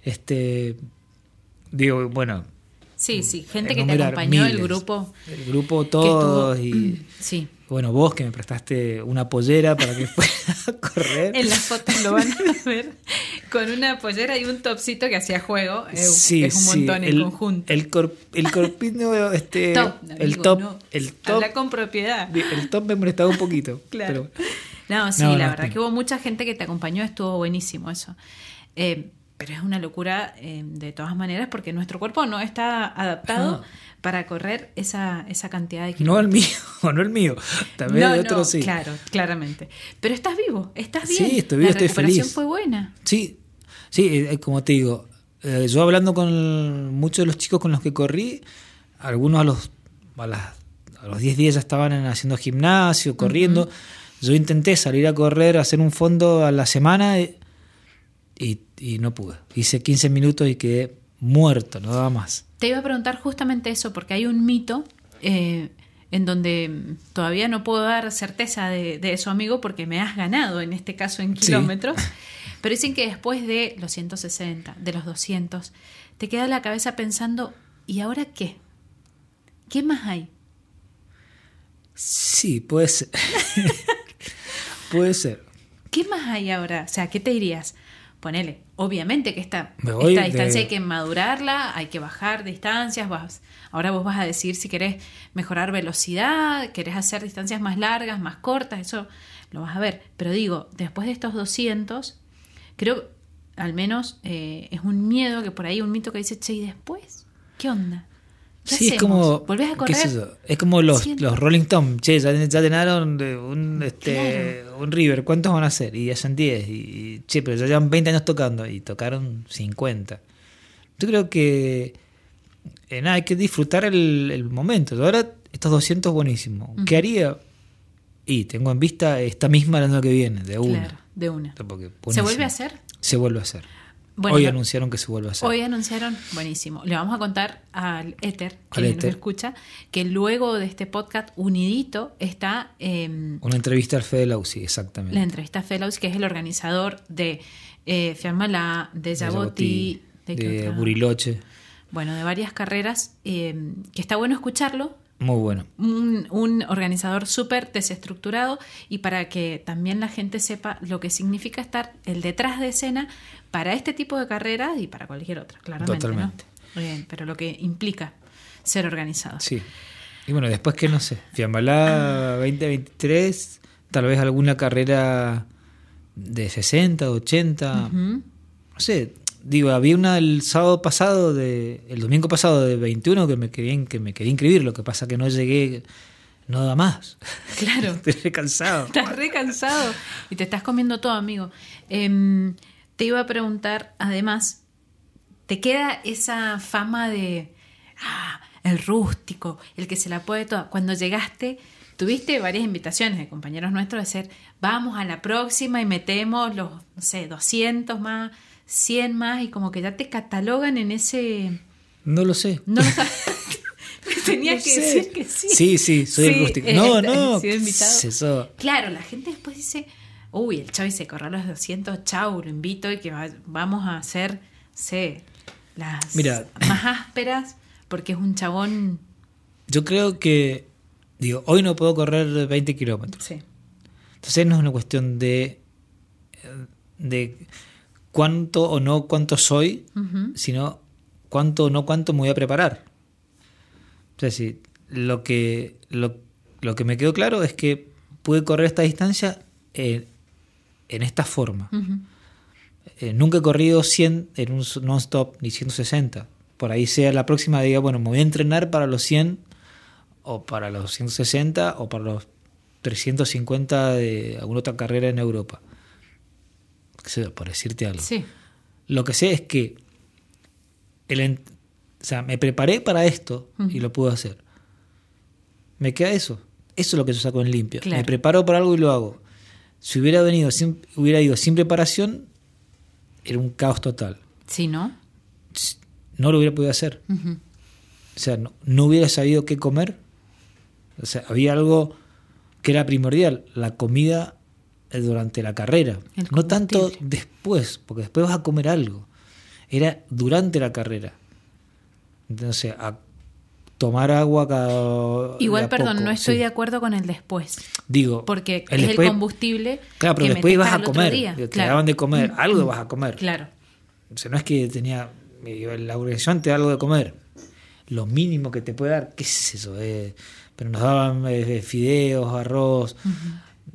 Este, digo, bueno. sí, sí, gente que te acompañó, el grupo. El grupo, todos y. Sí, Bueno, vos que me prestaste una pollera para que fuera a correr. en las fotos lo van a ver con una pollera y un topsito que hacía juego. Es, Sí, es un sí, montón en el, conjunto. El, cor- el corpino, este, top, el top, no. el top, Habla con propiedad. el top me molestaba un poquito. Claro. pero- No, sí, No, la no, verdad que hubo mucha gente que te acompañó, estuvo buenísimo eso. Eh, pero es una locura eh, de todas maneras porque nuestro cuerpo no está adaptado Ah. para correr esa, esa cantidad de no el kilómetros. mío, no el mío. También no, el otro no, sí. claro, claramente. Pero estás vivo, estás Sí, bien. estoy vivo, La estoy recuperación feliz. fue buena. Sí, sí, eh, como te digo, eh, yo hablando con muchos de los chicos con los que corrí, algunos a los a, las- a los 10 días ya estaban en- haciendo gimnasio, corriendo. Yo intenté salir a correr, hacer un fondo a la semana y, y- y no pude. Hice 15 minutos y quedé muerto, no daba más. Te iba a preguntar justamente eso, porque hay un mito eh, en donde todavía no puedo dar certeza de, de eso, amigo, porque me has ganado en este caso en Sí. kilómetros. Pero dicen que después de los 160, de los 200, te queda la cabeza pensando, ¿y ahora qué? ¿Qué más hay? Sí, puede ser. puede ser. ¿Qué más hay ahora? O sea, ¿qué te dirías? Ponele, obviamente que esta, esta de- distancia hay que madurarla, hay que bajar distancias, vas, ahora vos vas a decir si querés mejorar velocidad, querés hacer distancias más largas, más cortas, eso lo vas a ver. Pero digo, después de estos 200, creo, al menos eh, es un miedo que por ahí, un mito que dice, che, ¿y después? ¿Qué onda? ¿Qué Sí, es como. ¿Volvés a correr? yo, Es como los, Siento. los Rolling Stones. Che, ya, ya llenaron de un, este, un River. ¿Cuántos van a hacer? Y ya son 10. Y, y, che, pero ya llevan 20 años tocando. Y tocaron 50. Yo creo que. eh, nada, hay que disfrutar el, el momento. Ahora, estos 200 buenísimo. ¿Qué haría? Y tengo en vista esta misma el año que viene, de una. Claro, de una. ¿Se vuelve a hacer? Se vuelve a hacer. Bueno, Hoy anunciaron que se vuelve a hacer. Hoy anunciaron, buenísimo. Le vamos a contar al Éter, que Al nos éter. escucha, que luego de este podcast unidito está eh, Una entrevista al Fede Lausi, exactamente. la entrevista a Fellows, que es el organizador de eh, Fiamala, de Yaboti, de, de? Buriloche. bueno, de varias carreras, eh, que está bueno escucharlo. Muy bueno. Un, un organizador súper desestructurado y para que también la gente sepa lo que significa estar el detrás de escena para este tipo de carreras y para cualquier otra, claramente. ¿no? Totalmente. Bien, pero lo que implica ser organizado. Sí. Y bueno, después que no sé, Fiambalá 2023, tal vez alguna carrera de 60, 80, Ujú. no sé, digo, había una el sábado pasado, de, el domingo pasado de 21 que me quería, que me quería inscribir, lo que pasa que no llegué, no da más. Claro. Estoy cansado. Estás re cansado y te estás comiendo todo, amigo. Em, te iba a preguntar, además, ¿te queda esa fama de ah, el rústico, el que se la puede toda? Cuando llegaste, tuviste varias invitaciones de compañeros nuestros de ser, vamos a la próxima y metemos los, no sé, 200 más, 100 más, y como que ya te catalogan en ese... No lo sé. No lo. Tenías No que sé. decir que sí. Sí, sí, soy el rústico. eh, No, eh, no. Eso. Claro, la gente después dice, uy, el Chavi se corrió a los 200, chau, lo invito y que va- vamos a hacer, sé, las Mira. más ásperas, porque es un chabón, Yo creo que, digo, hoy no puedo correr 20 kilómetros. sí, Entonces no es una cuestión de, eh, de cuánto o no cuánto soy, sino cuánto o no cuánto me voy a preparar. Es decir, lo que, lo, lo que me quedó claro es que pude correr esta distancia en, en esta forma. Eh, nunca he corrido 100 en un non-stop ni 160. Por ahí sea la próxima, diga, bueno, me voy a entrenar para los 100 o para los 160 o para los 350 de alguna otra carrera en Europa. Por decirte algo. sí, Lo que sé es que el o sea, me preparé para esto y lo pude hacer. Me queda eso. Eso es lo que yo saco en limpio. Claro. Me preparo para algo y lo hago. Si hubiera venido sin, hubiera ido sin preparación, era un caos total. sí, ¿no? No lo hubiera podido hacer. O sea, no, no hubiera sabido qué comer. O sea, había algo que era primordial, la comida durante la carrera. No tanto después, porque después vas a comer algo. Era durante la carrera. Entonces, a tomar agua cada Igual, perdón, poco, no estoy sí. de acuerdo con el después, Digo, porque el es después- el combustible. Claro, pero que después ibas a comer. día. Te Claro. daban de comer, Mm, algo mm. vas a comer. Claro, O sea, no es que tenía. eh, La organización te da algo de comer. Lo mínimo que te puede dar, ¿qué es eso? Eh, pero nos daban eh, fideos, arroz.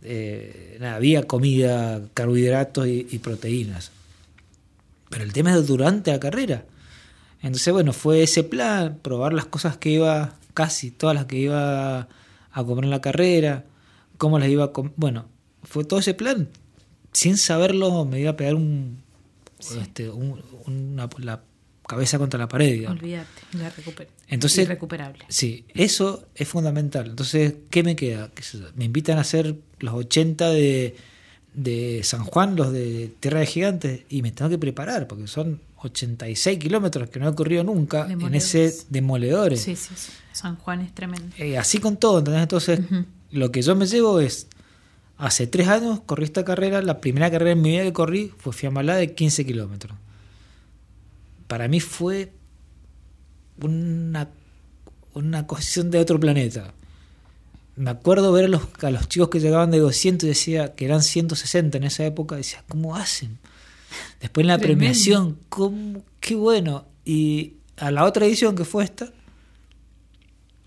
Eh, nada, había comida, carbohidratos y, y proteínas. Pero el tema es durante la carrera. Entonces, bueno, fue ese plan, probar las cosas que iba, casi todas las que iba a comer en la carrera, cómo las iba a comer. Bueno, fue todo ese plan. Sin saberlo, me iba a pegar un, este, un- una- la cabeza contra la pared. digamos. olvídate, la recuper Entonces- irrecuperable. Sí, eso es fundamental. Entonces, ¿qué me queda? Me invitan a hacer los 80 de, de San Juan, los de Tierra de Gigantes, y me tengo que preparar, porque son 86 kilómetros que no he corrido nunca en ese demoledores. Sí, sí, sí. San Juan es tremendo. Eh, así con todo, ¿entendés? Entonces, lo que yo me llevo es, hace tres años corrí esta carrera, la primera carrera en mi vida que corrí fue Fiamalá de 15 kilómetros. Para mí fue una, una cuestión de otro planeta. Me acuerdo ver a los, a los chicos que llegaban de 200 y decía que eran 160 en esa época, decía, ¿cómo hacen? Después en la Tremendo. premiación, ¿cómo? qué bueno. Y a la otra edición que fue esta,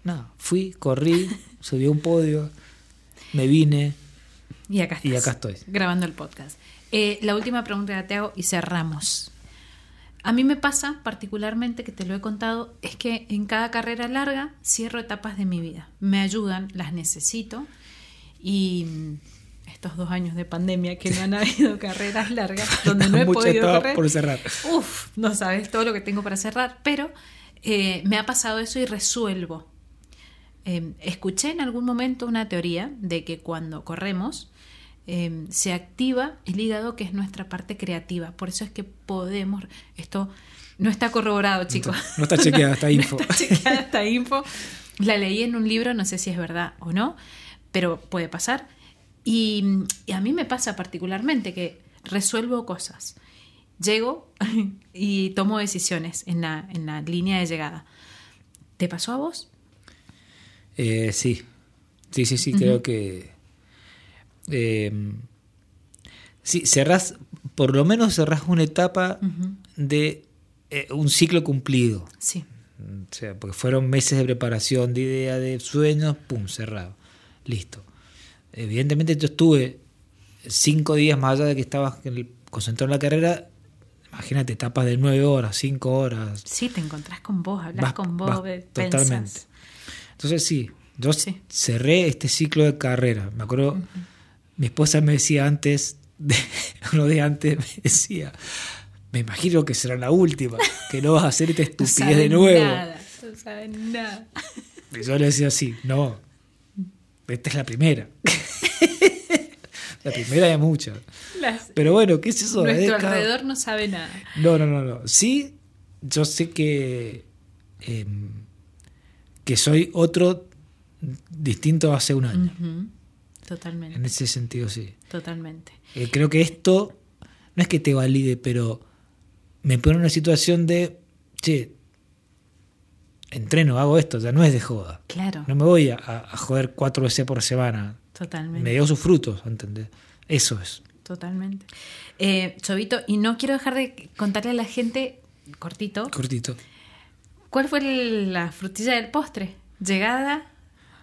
nada, fui, corrí, subí a un podio, me vine. Y acá Y estás, acá estoy. Grabando el podcast. Eh, la última pregunta que te hago y cerramos. A mí me pasa particularmente, que te lo he contado, es que en cada carrera larga cierro etapas de mi vida. Me ayudan, las necesito. Y mm, estos dos años de pandemia que no han habido carreras largas, donde no he podido correr. por cerrar. Uf, no sabes todo lo que tengo para cerrar, pero eh, me ha pasado eso y resuelvo. Eh, escuché en algún momento una teoría de que cuando corremos eh, se activa el hígado, que es nuestra parte creativa. Por eso es que podemos. Esto no está corroborado, chicos. No está chequeada esta info. No está chequeada esta info. La leí en un libro, no sé si es verdad o no, pero puede pasar. Y, y a mí me pasa particularmente que resuelvo cosas. Llego y tomo decisiones en la, en la línea de llegada. ¿Te pasó a vos? Eh, sí, sí, sí, sí, creo que... eh, sí, cerrás, por lo menos cerrás una etapa de eh, un ciclo cumplido. Sí. O sea, porque fueron meses de preparación, de idea, de sueños, pum, cerrado. Listo. Evidentemente yo estuve cinco días más allá de que estaba en el- concentrado en la carrera, Imagínate, etapas de 9 horas, 5 horas. Sí, te encontrás con vos, hablas Vas- con vos, vas- totalmente. Entonces sí, yo Sí. cerré este ciclo de carrera. Me acuerdo, mi esposa me decía antes, de, uno de antes me decía, me imagino que será la última, que no vas a hacer esta estupidez de nuevo. Nada, no saben nada. Y yo le decía así, no, esta es la primera. la primera de muchas. Las- Pero bueno, ¿qué es eso? nuestro cada- alrededor no sabe nada. No, no, no, no. Sí, yo sé que, em, que soy otro distinto hace un año. Ujú. Totalmente, En ese sentido, sí. totalmente. Eh, creo que esto no es que te valide, pero me pone en una situación de, che, entreno, hago esto, ya no es de joda. Claro, No me voy a, a joder cuatro veces por semana. totalmente. Me dio sus frutos, ¿entendés? Eso es. Totalmente. Eh, Chovito, y no quiero dejar de contarle a la gente, cortito, Cortito. ¿cuál fue la frutilla del postre? Llegada,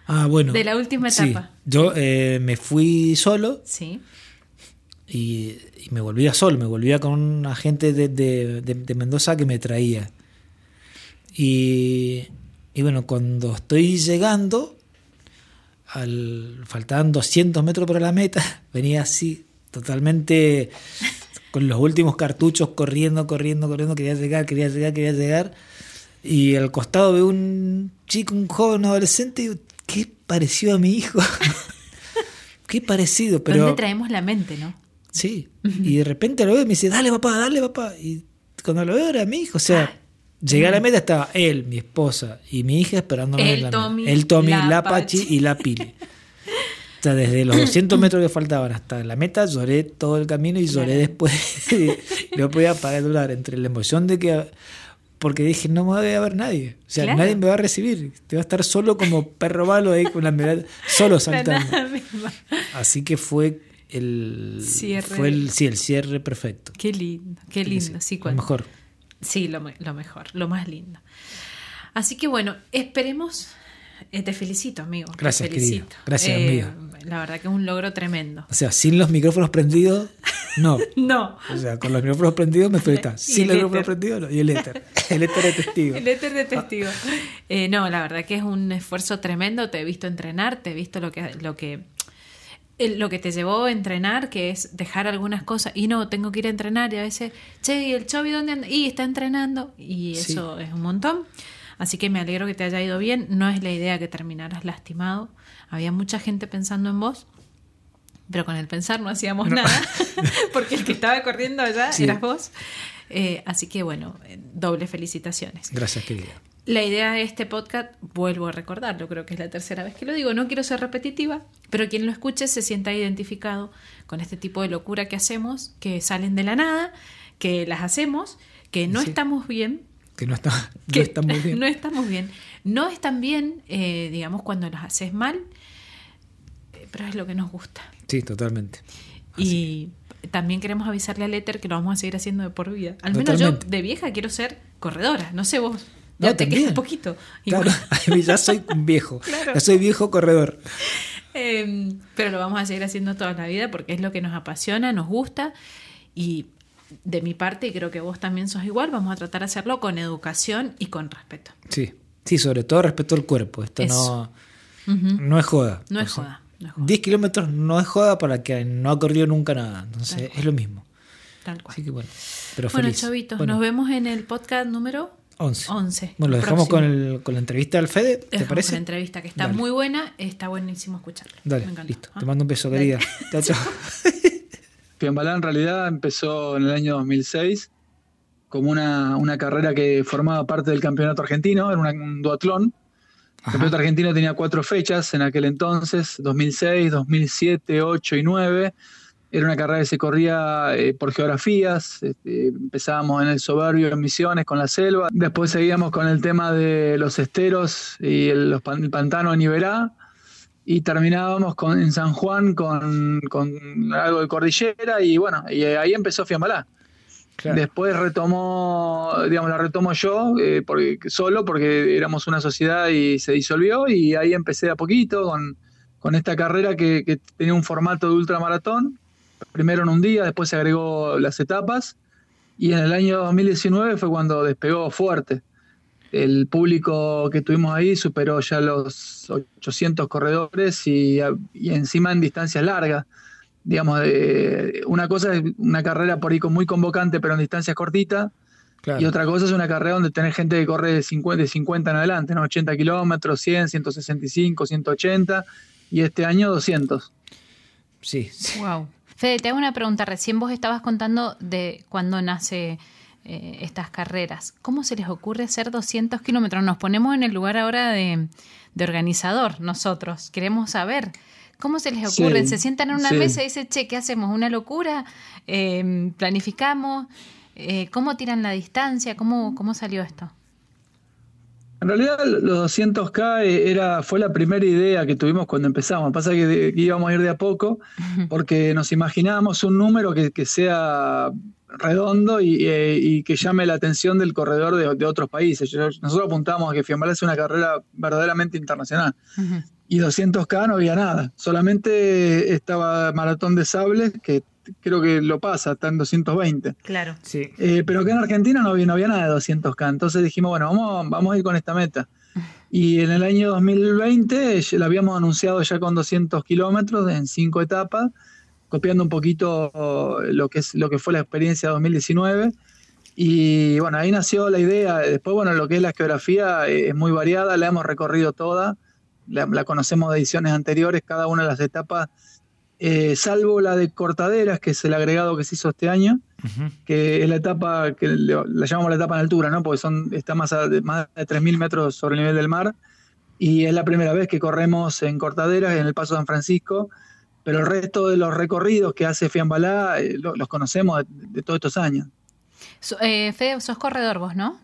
Ah, bueno. De la última sí. etapa. Yo eh, me fui solo sí. y, y me volvía solo, me volvía con una gente de, de- de- de Mendoza que me traía. Y, y bueno, cuando estoy llegando, al, faltaban 200 metros para la meta, venía así, totalmente con los últimos cartuchos, corriendo, corriendo, corriendo, quería llegar, quería llegar, quería llegar. Y al costado veo un chico, un joven, un adolescente, y qué parecido a mi hijo. qué parecido, pero... ¿Dónde traemos la mente, no? Sí. Y de repente lo veo y me dice, dale papá, dale papá. Y cuando lo veo era mi hijo. O sea, Ah. llegué a la meta, estaba él, mi esposa y mi hija esperándome El en la Tommy, meta. El Tommy, la la, Pachi Pachi. y la Pili. O sea, desde los 200 metros que faltaban hasta la meta, lloré todo el camino y lloré Claro. después. No podía parar de llorar entre la emoción de que... Porque dije, no me va a ver nadie. O sea, Claro. nadie me va a recibir. Te va a estar solo como perro malo ahí con la mirada, solo saltando. Así que fue el Cierre. fue el sí, el cierre perfecto. Qué lindo, qué lindo. Sí, lo mejor. Sí, lo, lo mejor, lo más lindo. Así que bueno, esperemos. eh, te felicito, amigo. Gracias, felicito. Gracias, Eh, amiga. La verdad que es un logro tremendo. O sea, sin los micrófonos prendidos, no. No. O sea, con los micrófonos prendidos me. Y Sin los micrófonos prendidos, no. Y el éter. El éter de testigo. El éter de testigo. Eh, no, la verdad que es un esfuerzo tremendo. Te he visto entrenar, te he visto lo que, lo que, el- lo que te llevó a entrenar, que es dejar algunas cosas. Y no, tengo que ir a entrenar. Y a veces, che, ¿y el Chovi dónde anda? Y está entrenando. Y Sí. eso es un montón. Así que me alegro que te haya ido bien. No es la idea que terminaras lastimado. Había mucha gente pensando en vos. Pero con el pensar no hacíamos nada, porque el que estaba corriendo allá Sí. eras vos. Eh, así que bueno, eh, doble felicitaciones. Gracias, querida. La idea de este podcast, vuelvo a recordarlo, creo que es la tercera vez que lo digo, no quiero ser repetitiva, pero quien lo escuche se sienta identificado con este tipo de locura que hacemos, que salen de la nada, que las hacemos, que no Sí. estamos bien, Que no está, no que está muy bien. no estamos bien. No están bien, eh, digamos, cuando las haces mal, eh, pero es lo que nos gusta. Sí, totalmente. Y también queremos avisarle al éter que lo vamos a seguir haciendo de por vida. Al menos Totalmente. yo de vieja quiero ser corredora, no sé vos. No, Ya te también. queda poquito. Claro, ya soy un viejo. Claro. Ya soy viejo corredor. Eh, pero lo vamos a seguir haciendo toda la vida porque es lo que nos apasiona, nos gusta y de mi parte, y creo que vos también sos igual, vamos a tratar de hacerlo con educación y con respeto. Sí. Sí, sobre todo respeto al cuerpo. Esto Eso. no, es joda. No es joda, no es joda. 10 kilómetros no es joda para que no ha corrido nunca nada. Entonces es lo mismo. Tal cual. Así que bueno. Pero bueno, feliz. Chovitos, Bueno, nos vemos en el podcast número 11. 11. Bueno, lo dejamos con, el, con la entrevista al Fede, ¿te Dejamos parece? La entrevista que está Dale. muy buena, está buenísimo escucharla. Dale, Me listo. Ah. Te mando un beso, Dale. querida. Chao, chao. Fiambalá en realidad empezó en el año 2006 como una, una carrera que formaba parte del campeonato argentino, era un duatlón. El campeonato argentino tenía cuatro fechas en aquel entonces, 2006, 2007, 8 y 9. Era una carrera que se corría eh, por geografías. este, empezábamos en el Soberbio, en Misiones, con la selva. Después seguíamos con el tema de los esteros y el, los pan- el pantano en Iberá. Y terminábamos con, en San Juan con, con algo de cordillera. Y bueno, y ahí empezó Fiambalá. Claro. Después retomó, digamos, la retomo yo, eh, porque, solo porque éramos una sociedad y se disolvió, y ahí empecé a poquito con, con esta carrera que, que tenía un formato de ultramaratón, primero en un día, después se agregó las etapas, y en el año 2019 fue cuando despegó fuerte. El público que tuvimos ahí superó ya los 800 corredores y, y encima en distancias largas. Digamos, eh, una cosa es una carrera por ahí muy convocante, pero en distancias cortitas. Claro. Y otra cosa es una carrera donde tenés gente que corre de 50, de 50 en adelante, ¿no? 80 kilómetros, 100, 165, 180 y este año 200. Sí, sí. Wow. Fede, te hago una pregunta. Recién vos estabas contando de cuándo nace eh, estas carreras. ¿Cómo se les ocurre hacer 200 kilómetros? Nos ponemos en el lugar ahora de, de organizador, nosotros. Queremos saber. ¿Cómo se les ocurre? Sí, ¿Se sientan en una sí. mesa y dicen, che, ¿qué hacemos? ¿Una locura? Eh, ¿Planificamos? Eh, ¿Cómo tiran la distancia? ¿Cómo, ¿Cómo salió esto? En realidad los 200K era, fue la primera idea que tuvimos cuando empezamos. Pasa que de- que íbamos a ir de a poco porque nos imaginábamos un número que, que sea redondo y, eh, y que llame la atención del corredor de, de otros países. Yo- nosotros apuntamos a que Fiambala es una carrera verdaderamente internacional. Ujú. Y 200K no había nada. Solamente estaba Maratón de Sables, que creo que lo pasa, está en 220. Claro. Sí. Eh, pero acá en Argentina no había, no había nada de 200K. Entonces dijimos, bueno, vamos, vamos a ir con esta meta. Y en el año 2020 ya la habíamos anunciado ya con 200 kilómetros en cinco etapas, copiando un poquito lo que, es, lo que fue la experiencia 2019. Y bueno, ahí nació la idea. Después, bueno, lo que es la geografía eh, es muy variada, la hemos recorrido toda, la, la conocemos de ediciones anteriores, cada una de las etapas, eh, salvo la de Cortaderas, que es el agregado que se hizo este año que es la etapa que le- la llamamos la etapa en altura, ¿no? Porque son, está más, a- de, más de 3.000 metros sobre el nivel del mar y es la primera vez que corremos en Cortaderas, en el Paso San Francisco, pero el resto de los recorridos que hace Fiambalá eh, lo- los conocemos de, de todos estos años. So- eh, Fede, sos corredor vos, ¿no?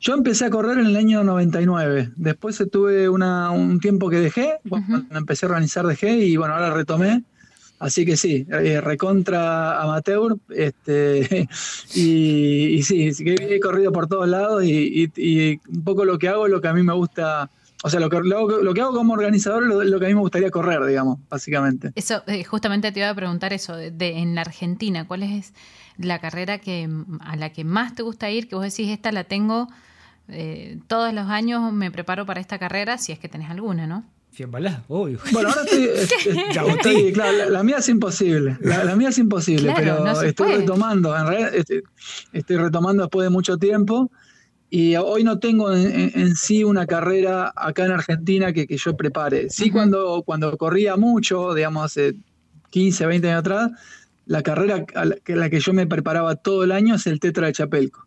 Yo empecé a correr en el año 99, después tuve una, un tiempo que dejé, cuando empecé a organizar dejé y bueno, ahora retomé. Así que sí, eh, recontra amateur, este, y, y sí, he corrido por todos lados y, y- y un poco lo que hago lo que a mí me gusta, o sea, lo que, lo, hago- lo que hago como organizador es lo, lo que a mí me gustaría correr, digamos, básicamente. Eso, eh, justamente te iba a preguntar eso, de, de- en la Argentina, ¿cuál es la carrera que a la que más te gusta ir? Que vos decís, esta la tengo eh, todos los años, me preparo para esta carrera, si es que tenés alguna, ¿no? Fiambalá, obvio. Bueno, ahora estoy, estoy- Jabotí. estoy- claro, la, la mía es imposible, la, la mía es imposible, Claro, pero no estoy puede. retomando, en realidad estoy, estoy retomando después de mucho tiempo y hoy no tengo en, sí una carrera acá en Argentina que, que yo prepare. Sí, cuando, cuando corría mucho, digamos hace 15, 20 años atrás, la carrera a la que, la que yo me preparaba todo el año es el Tetra de Chapelco.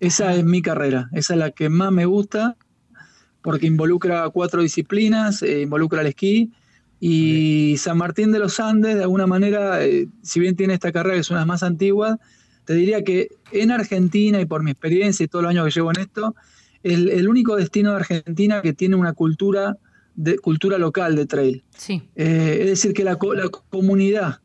Esa es mi carrera, esa es la que más me gusta porque involucra cuatro disciplinas, eh, involucra el esquí y San Martín de los Andes, de alguna manera, eh, si bien tiene esta carrera que es una de las más antiguas, te diría que en Argentina y por mi experiencia y todos los años que llevo en esto, el, el único destino de Argentina que tiene una cultura, de, cultura local de trail. Sí. Eh, es decir, que la, co- la comunidad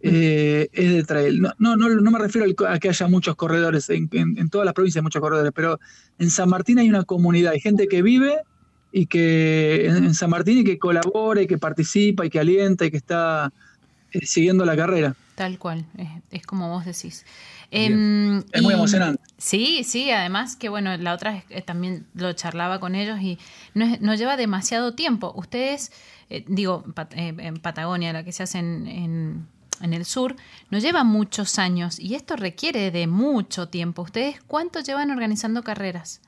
eh, es de trail. No, no, no, no me refiero a que haya muchos corredores, en, en- en todas las provincias hay muchos corredores, pero en San Martín hay una comunidad, hay gente que vive y que en, en San Martín y que colabora y que participa y que alienta y que está eh, siguiendo la carrera. Tal cual, es, es como vos decís. Em, Es muy y- emocionante. Sí, sí, además que bueno, la otra vez eh, también lo charlaba con ellos y no, es- no lleva demasiado tiempo. Ustedes, eh, digo, Pat- eh, en Patagonia, la que se hace en, en, en el sur, no lleva muchos años y esto requiere de mucho tiempo. ¿Ustedes cuánto llevan organizando carreras?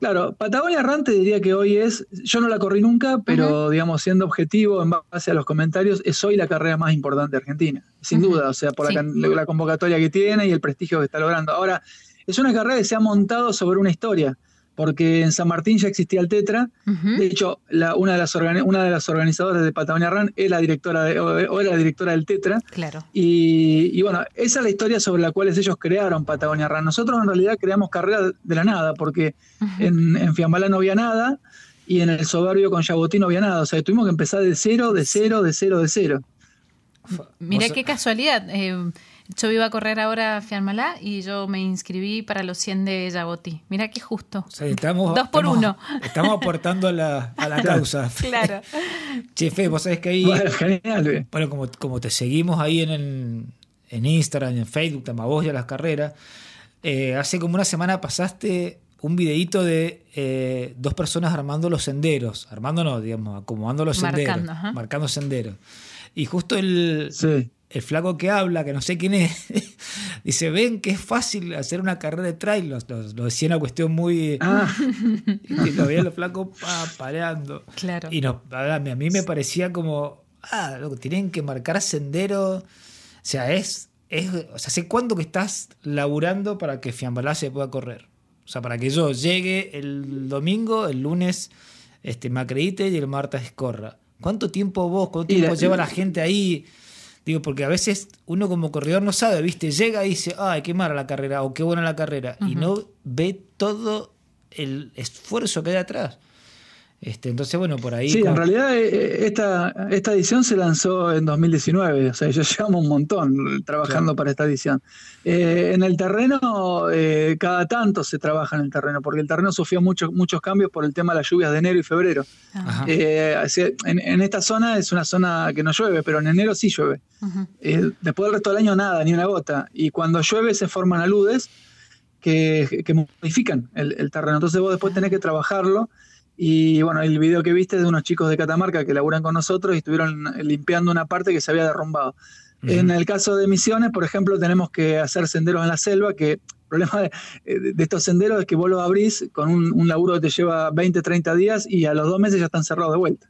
Claro, Patagonia Run te diría que hoy es, yo no la corrí nunca, pero digamos, siendo objetivo en base a los comentarios, es hoy la carrera más importante de Argentina, sin duda, o sea, por Sí. la, la convocatoria que tiene y el prestigio que está logrando. Ahora, es una carrera que se ha montado sobre una historia, porque en San Martín ya existía el Tetra, de hecho, la- una, de las organi- una de las organizadoras de Patagonia Run es la directora de- o, o era la directora del Tetra, Claro. y, y bueno, esa es la historia sobre la cual ellos crearon Patagonia Run. Nosotros en realidad creamos carreras de la nada, porque en, en Fiambalá no había nada y en el Soberbio con Yabotín no había nada. O sea, tuvimos que empezar de cero, de cero, de cero, de cero. Mira qué casualidad. eh, yo iba a correr ahora a Fialmalá y yo me inscribí para los 100 de Yabotí. Mira qué justo. O sea, estamos, Dos por estamos- uno. Estamos aportando a la, a la causa. Claro. Che, Fe, vos sabés que ahí, Bueno, genial. bueno, como, como te seguimos ahí en, el- en Instagram, en Facebook, te vos y a las carreras. Eh, hace como una semana pasaste un videito de eh, dos personas armando los senderos, armando no, digamos, acomodando los senderos, marcando senderos. Y justo el, el flaco que habla, que no sé quién es, dice, ven que es fácil hacer una carrera de trail, lo, decía una cuestión muy... Ah. y lo veía los flacos pareando. Claro. Y no, a mí me parecía como, ah, lo, tienen que marcar senderos, o sea, es... es o sea, ¿hace cuánto que estás laburando para que Fiambalá se pueda correr? O sea, para que yo llegue el domingo, el lunes este, me acredite y el martes corra. ¿Cuánto tiempo vos, cuánto tiempo lleva la gente ahí? Digo, porque a veces uno como corredor no sabe, ¿viste? Llega y dice, ay, qué mala la carrera o qué buena la carrera. Y no ve todo el esfuerzo que hay atrás. Este, entonces, bueno, por ahí. Sí, en realidad eh, eh, esta, esta edición se lanzó en 2019, o sea, yo llevamos un montón trabajando para esta edición. Eh, en el terreno, cada tanto se trabaja en el terreno, porque el terreno sufrió muchos muchos cambios por el tema de las lluvias de enero y febrero. en, esta zona es una zona que no llueve, pero en enero sí llueve. después del resto del año nada, ni una gota. Y cuando llueve se forman aludes que, modifican el, el terreno. Entonces vos después tenés que trabajarlo y bueno, el video que viste es de unos chicos de Catamarca que laburan con nosotros y estuvieron limpiando una parte que se había derrumbado. En el caso de Misiones, por ejemplo, tenemos que hacer senderos en la selva, que el problema de, estos senderos es que vos los abrís con un, laburo que te lleva 20, 30 días y a los dos meses ya están cerrados de vuelta.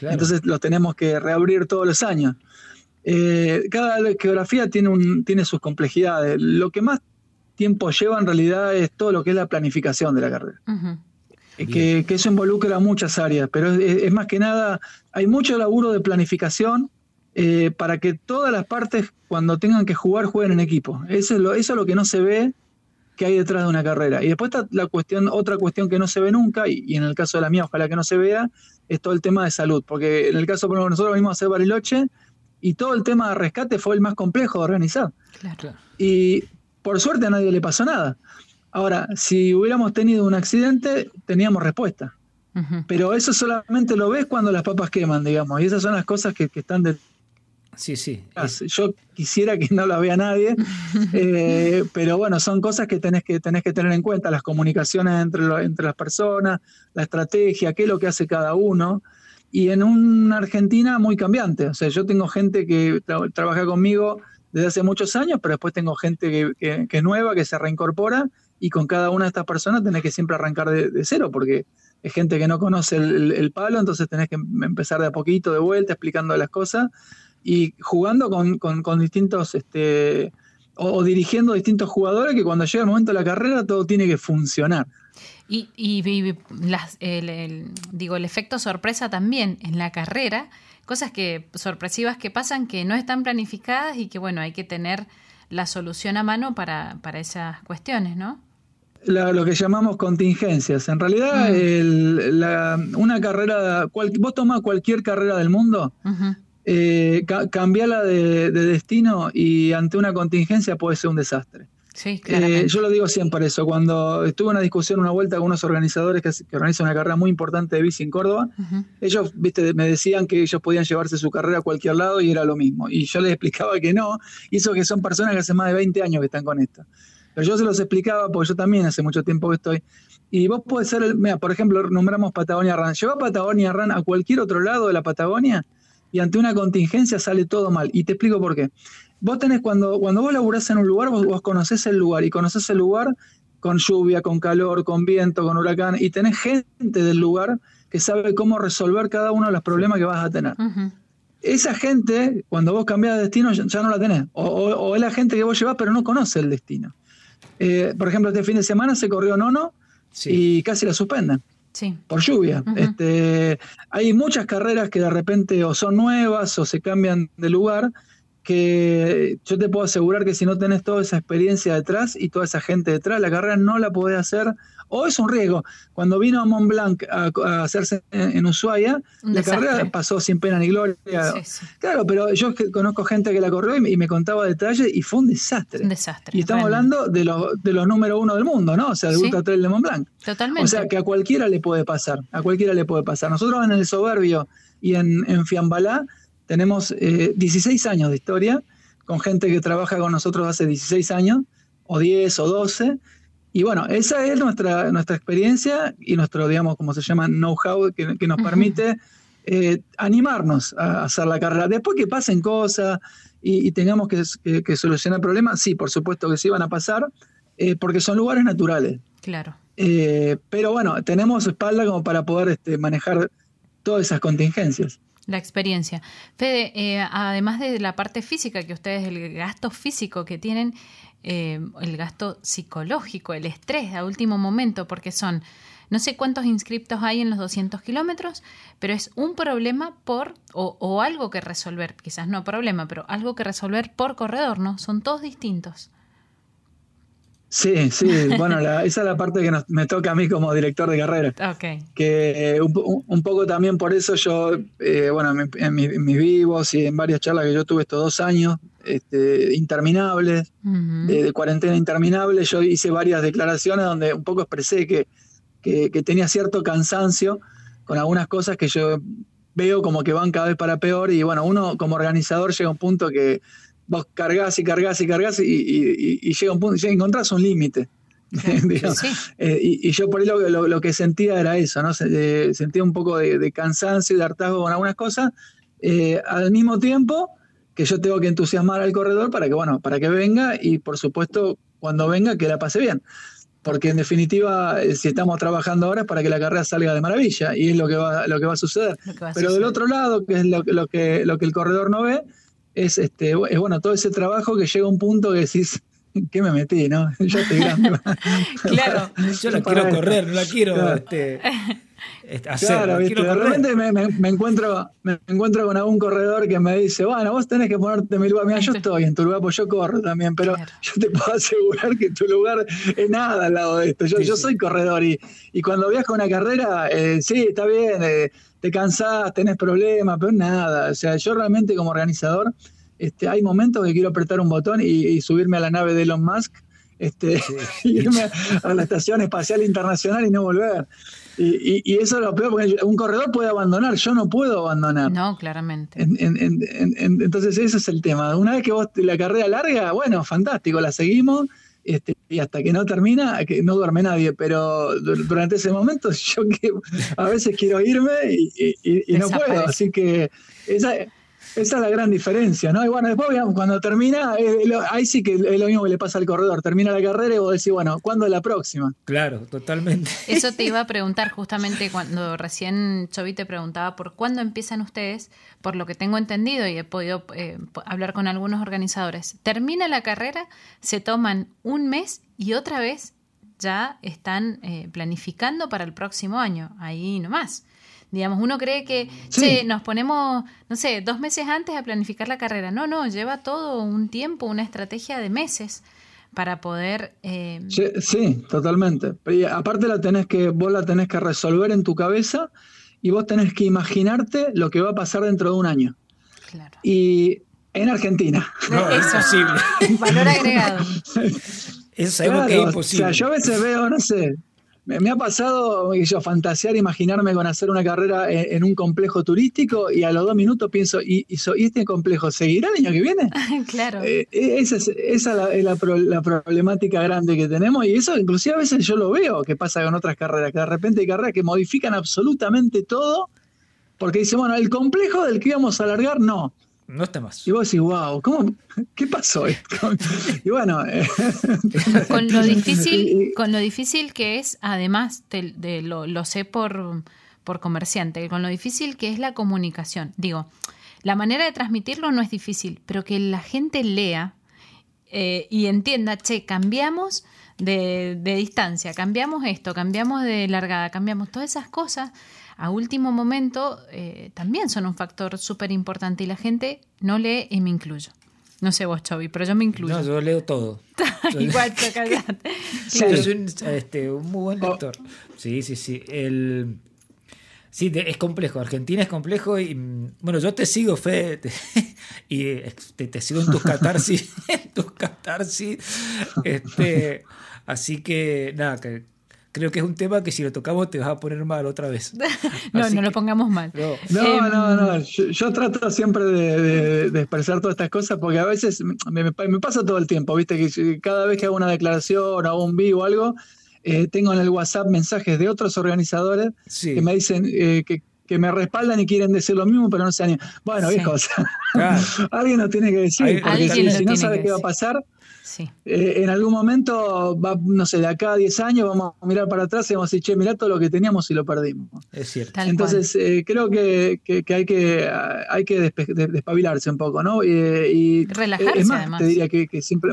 Entonces los tenemos que reabrir todos los años. Eh, cada geografía tiene, un, tiene sus complejidades. Lo que más tiempo lleva en realidad es todo lo que es la planificación de la carrera que, eso involucra muchas áreas, pero es, más que nada, hay mucho laburo de planificación eh, para que todas las partes, cuando tengan que jugar, jueguen en equipo. Eso es lo, eso es lo que no se ve que hay detrás de una carrera. Y después está la cuestión, otra cuestión que no se ve nunca, y, en el caso de la mía, ojalá que no se vea, es todo el tema de salud. Porque en el caso, por ejemplo, nosotros venimos a hacer Bariloche, y todo el tema de rescate fue el más complejo de organizar. Y por suerte a nadie le pasó nada. Ahora, si hubiéramos tenido un accidente, teníamos respuesta. Pero eso solamente lo ves cuando las papas queman, digamos. Y esas son las cosas que, están de... Sí, sí. Yo quisiera que no las vea nadie, eh, pero bueno, son cosas que tenés que, tenés que tener en cuenta, las comunicaciones entre, entre las personas, la estrategia, qué es lo que hace cada uno. Y en una Argentina muy cambiante. O sea, yo tengo gente que trabaja conmigo desde hace muchos años, pero después tengo gente que, que es nueva, que se reincorpora y con cada una de estas personas tenés que siempre arrancar de, cero, porque es gente que no conoce el, palo, entonces tenés que empezar de a poquito, de vuelta, explicando las cosas y jugando con, distintos, este, o, dirigiendo distintos jugadores que cuando llega el momento de la carrera todo tiene que funcionar. Y, el, digo, el efecto sorpresa también en la carrera, cosas que sorpresivas que pasan que no están planificadas y que bueno, hay que tener la solución a mano para, para esas cuestiones, ¿no? Lo que llamamos contingencias. En realidad, mm. una carrera, vos tomás cualquier carrera del mundo, eh, cambiala de, destino y ante una contingencia puede ser un desastre. Sí, eh, yo lo digo siempre eso. Cuando estuve en una discusión, una vuelta con unos organizadores que, organizan una carrera muy importante de bici en Córdoba, ellos viste, me decían que ellos podían llevarse su carrera a cualquier lado y era lo mismo. Y yo les explicaba que no, y eso que son personas que hace más de 20 años que están con esto. Pero yo se los explicaba, porque yo también hace mucho tiempo que estoy. Y vos podés ser, mira, por ejemplo, nombramos Patagonia Run. Lleva Patagonia Run a cualquier otro lado de la Patagonia y ante una contingencia sale todo mal. Y te explico por qué. Vos tenés, cuando, cuando vos laburás en un lugar, vos, vos conocés el lugar y conocés el lugar con lluvia, con calor, con viento, con huracán, y tenés gente del lugar que sabe cómo resolver cada uno de los problemas que vas a tener. Esa gente, cuando vos cambiás de destino, ya, no la tenés. O, o, es la gente que vos llevás, pero no conoce el destino. Eh, por ejemplo, este fin de semana se corrió Nono y casi la suspenden. Por lluvia. este, hay muchas carreras que de repente o son nuevas o se cambian de lugar que yo te puedo asegurar que si no tenés toda esa experiencia detrás y toda esa gente detrás, la carrera no la podés hacer o es un riesgo. Cuando vino a Mont Blanc a, hacerse en, Ushuaia, la carrera pasó sin pena ni gloria. Claro, pero yo conozco gente que la corrió y, me contaba detalles y fue un desastre. Un desastre. Y estamos hablando de los, de los número uno del mundo, ¿no? O sea, el Ultra Trail de Mont Blanc. Totalmente. O sea, que a cualquiera le puede pasar, a cualquiera le puede pasar. Nosotros en el Soberbio y en, en Fiambalá tenemos 16 eh, años de historia con gente que trabaja con nosotros hace 16 años, o 10 o 12. Y bueno, esa es nuestra, nuestra experiencia y nuestro, digamos, como se llama, know-how que, que, nos permite eh, animarnos a hacer la carrera. Después que pasen cosas y, y tengamos que, que, que, solucionar problemas, sí, por supuesto que sí van a pasar, eh, porque son lugares naturales. Claro. Eh, pero bueno, tenemos espalda como para poder este, manejar todas esas contingencias. La experiencia. Fede, eh, además de la parte física, que ustedes, el gasto físico que tienen, eh, el gasto psicológico, el estrés a último momento, porque son no sé cuántos inscriptos hay en los 200 kilómetros, pero es un problema por, o, o, algo que resolver, quizás no problema, pero algo que resolver por corredor, ¿no? Son todos distintos. Sí, sí, bueno, la, esa es la parte que nos, me toca a mí como director de carrera. Okay. Que eh, un, un, poco también por eso yo, eh, bueno, en, en, mi, en, mis vivos y en varias charlas que yo tuve estos dos años, este, interminables, uh -huh. de, de, cuarentena interminable, yo hice varias declaraciones donde un poco expresé que, que, que tenía cierto cansancio con algunas cosas que yo veo como que van cada vez para peor y bueno, uno como organizador llega a un punto que vos cargas y cargas y cargas y, y, y, llega un punto, y encontrás un límite. Sí. eh, y, y, yo por ahí lo, lo, lo, que sentía era eso, ¿no? Eh, sentía un poco de, de, cansancio y de hartazgo con algunas cosas, eh, al mismo tiempo que yo tengo que entusiasmar al corredor para que, bueno, para que venga y por supuesto cuando venga que la pase bien. Porque en definitiva, eh, si estamos trabajando ahora es para que la carrera salga de maravilla y es lo que va, lo que va a suceder. Va a Pero suceder. del otro lado, que es lo, lo, que, lo que el corredor no ve, es, este, es bueno, todo ese trabajo que llega a un punto que decís, ¿qué me metí, no? Yo estoy grande. claro, yo la quiero correr, no la quiero claro. este, Claro, ¿viste? de repente me, me, me, encuentro, me encuentro con algún corredor que me dice, bueno, vos tenés que ponerte en mi lugar. Mira, yo estoy en tu lugar, pues yo corro también, pero claro. yo te puedo asegurar que tu lugar es nada al lado de esto. Yo, sí, yo soy corredor y, y, cuando viajo una carrera, eh, sí, está bien, eh, te cansás, tenés problemas, pero nada. O sea, yo realmente como organizador, este, hay momentos que quiero apretar un botón y, y subirme a la nave de Elon Musk, este, sí. irme a la Estación Espacial Internacional y no volver. Y, y, y, eso es lo peor, porque un corredor puede abandonar, yo no puedo abandonar. No, claramente. En, en, en, entonces ese es el tema. Una vez que vos la carrera larga, bueno, fantástico, la seguimos. Este, y hasta que no termina, que no duerme nadie, pero durante ese momento yo que a veces quiero irme y, y no puedo, así que esa, esa es la gran diferencia, ¿no? Y bueno, después cuando termina, eh, ahí sí que es lo mismo que le pasa al corredor. Termina la carrera y vos decís, bueno, ¿cuándo es la próxima? Claro, totalmente. Eso te iba a preguntar justamente cuando recién Chovy te preguntaba por cuándo empiezan ustedes, por lo que tengo entendido y he podido eh, hablar con algunos organizadores. Termina la carrera, se toman un mes y otra vez ya están eh, planificando para el próximo año, ahí nomás. Digamos, uno cree que sí. che, nos ponemos, no sé, dos meses antes a planificar la carrera. No, no, lleva todo un tiempo, una estrategia de meses para poder... Eh... Sí, sí, totalmente. Y aparte la tenés que, vos la tenés que resolver en tu cabeza y vos tenés que imaginarte lo que va a pasar dentro de un año. Claro. Y en Argentina. No, es imposible. Valor agregado. Eso sabemos claro, que es imposible. O sea, yo a veces veo, no sé, me ha pasado yo fantasear, imaginarme con hacer una carrera en, en, un complejo turístico y a los dos minutos pienso, ¿y, y, y este complejo seguirá el año que viene? claro. Eh, esa es, esa la, es la, la, problemática grande que tenemos y eso inclusive a veces yo lo veo que pasa con otras carreras, que de repente hay carreras que modifican absolutamente todo porque dice, bueno, el complejo del que íbamos a alargar, no no está más. Y vos decís, wow, ¿cómo, ¿qué pasó? y bueno. Eh, con, lo difícil, con lo difícil que es, además, de, de lo, lo, sé por, por comerciante, con lo difícil que es la comunicación. Digo, la manera de transmitirlo no es difícil, pero que la gente lea eh, y entienda, che, cambiamos de, de distancia, cambiamos esto, cambiamos de largada, cambiamos todas esas cosas a último momento eh, también son un factor súper importante y la gente no lee y me incluyo. No sé vos, Chovy, pero yo me incluyo. No, yo leo todo. Igual, te claro. Yo soy un, este, un muy buen lector. Oh. Sí, sí, sí. El... Sí, es complejo. Argentina es complejo y bueno, yo te sigo, Fe, te, y te, te, sigo en tus catarsis, en tus catarsis. Este, así que nada, que creo que es un tema que si lo tocamos te vas a poner mal otra vez. no, Así no lo que- pongamos mal. no. No, Em, no, no. Yo, yo trato siempre de, de- de expresar todas estas cosas porque a veces me, me pa- me pasa todo el tiempo, ¿viste? Que cada vez que hago una declaración, hago un vivo o algo, eh, tengo en el WhatsApp mensajes de otros organizadores Sí. que me dicen eh, que, que me respaldan y quieren decir lo mismo, pero no se animan. Bueno, Sí. viejo, o sea, Claro. alguien lo tiene que decir, porque lo si, si no sabe qué va a pasar, Sí. eh, en algún momento, va, no sé, de acá a 10 años vamos a mirar para atrás y vamos a decir, che, mirá todo lo que teníamos y lo perdimos. Es cierto. Tal Entonces, eh, creo que, que- que hay que hay que despabilarse un poco, ¿no? Eh, y Relajarse, es más, además. te diría que, que siempre.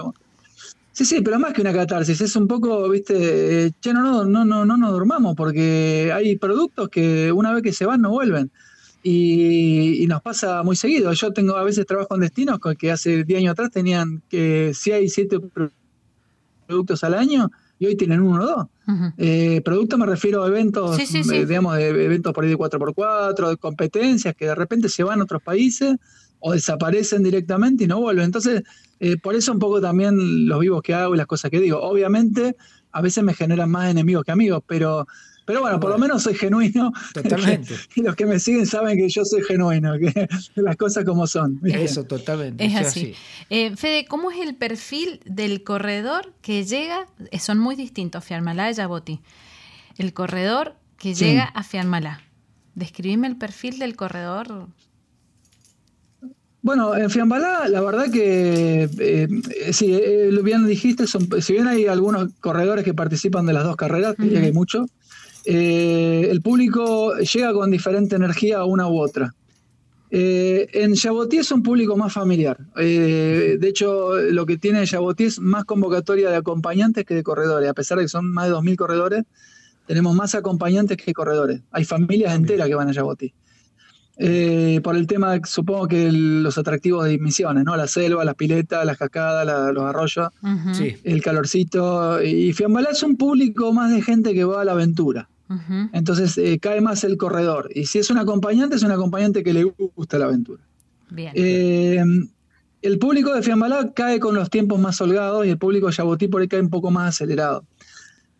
Sí, sí, pero más que una catarsis, es un poco, viste, eh, che, no, no, no, no, no nos durmamos, porque hay productos que una vez que se van no vuelven. Y, y nos pasa muy seguido. Yo tengo, a veces trabajo en destinos con que hace 10 años atrás tenían que 6, 7 productos al año y hoy tienen uno o dos. Ujú. Eh, producto me refiero a eventos, Sí, sí, sí. eh, digamos, de eventos por ahí de 4x4, de competencias que de repente se van a otros países o desaparecen directamente y no vuelven. Entonces, eh, por eso un poco también los vivos que hago y las cosas que digo. Obviamente, a veces me generan más enemigos que amigos, pero, pero bueno, por lo menos soy genuino. Totalmente. y los que me siguen saben que yo soy genuino, que las cosas como son. Eso, totalmente. Es eso así. Eh, Fede, ¿cómo es el perfil del corredor que llega? eh, Son muy distintos, Fiarmalá y Yaboti. El corredor que Sí. llega a Fiarmalá. Describime el perfil del corredor. Bueno, en Fiambalá, la verdad que eh, eh, sí, eh, lo bien dijiste, son, si bien hay algunos corredores que participan de las dos carreras, diría que hay mucho, eh, el público llega con diferente energía a una u otra. Eh, en Yabotí es un público más familiar. Eh, de hecho, lo que tiene Yabotí es más convocatoria de acompañantes que de corredores. A pesar de que son más de 2.000 corredores, tenemos más acompañantes que corredores. Hay familias enteras que van a Yabotí. Eh, por el tema, supongo que el- los atractivos de misiones, ¿no? La selva, las piletas, las cascadas, la- los arroyos, Sí. el calorcito. Y Fiambalá es un público más de gente que va a la aventura. Entonces eh, cae más el corredor. Y si es un acompañante, es un acompañante que le gusta la aventura. Bien. Eh, el público de Fiambalá cae con los tiempos más holgados y el público de Yabotí por ahí cae un poco más acelerado.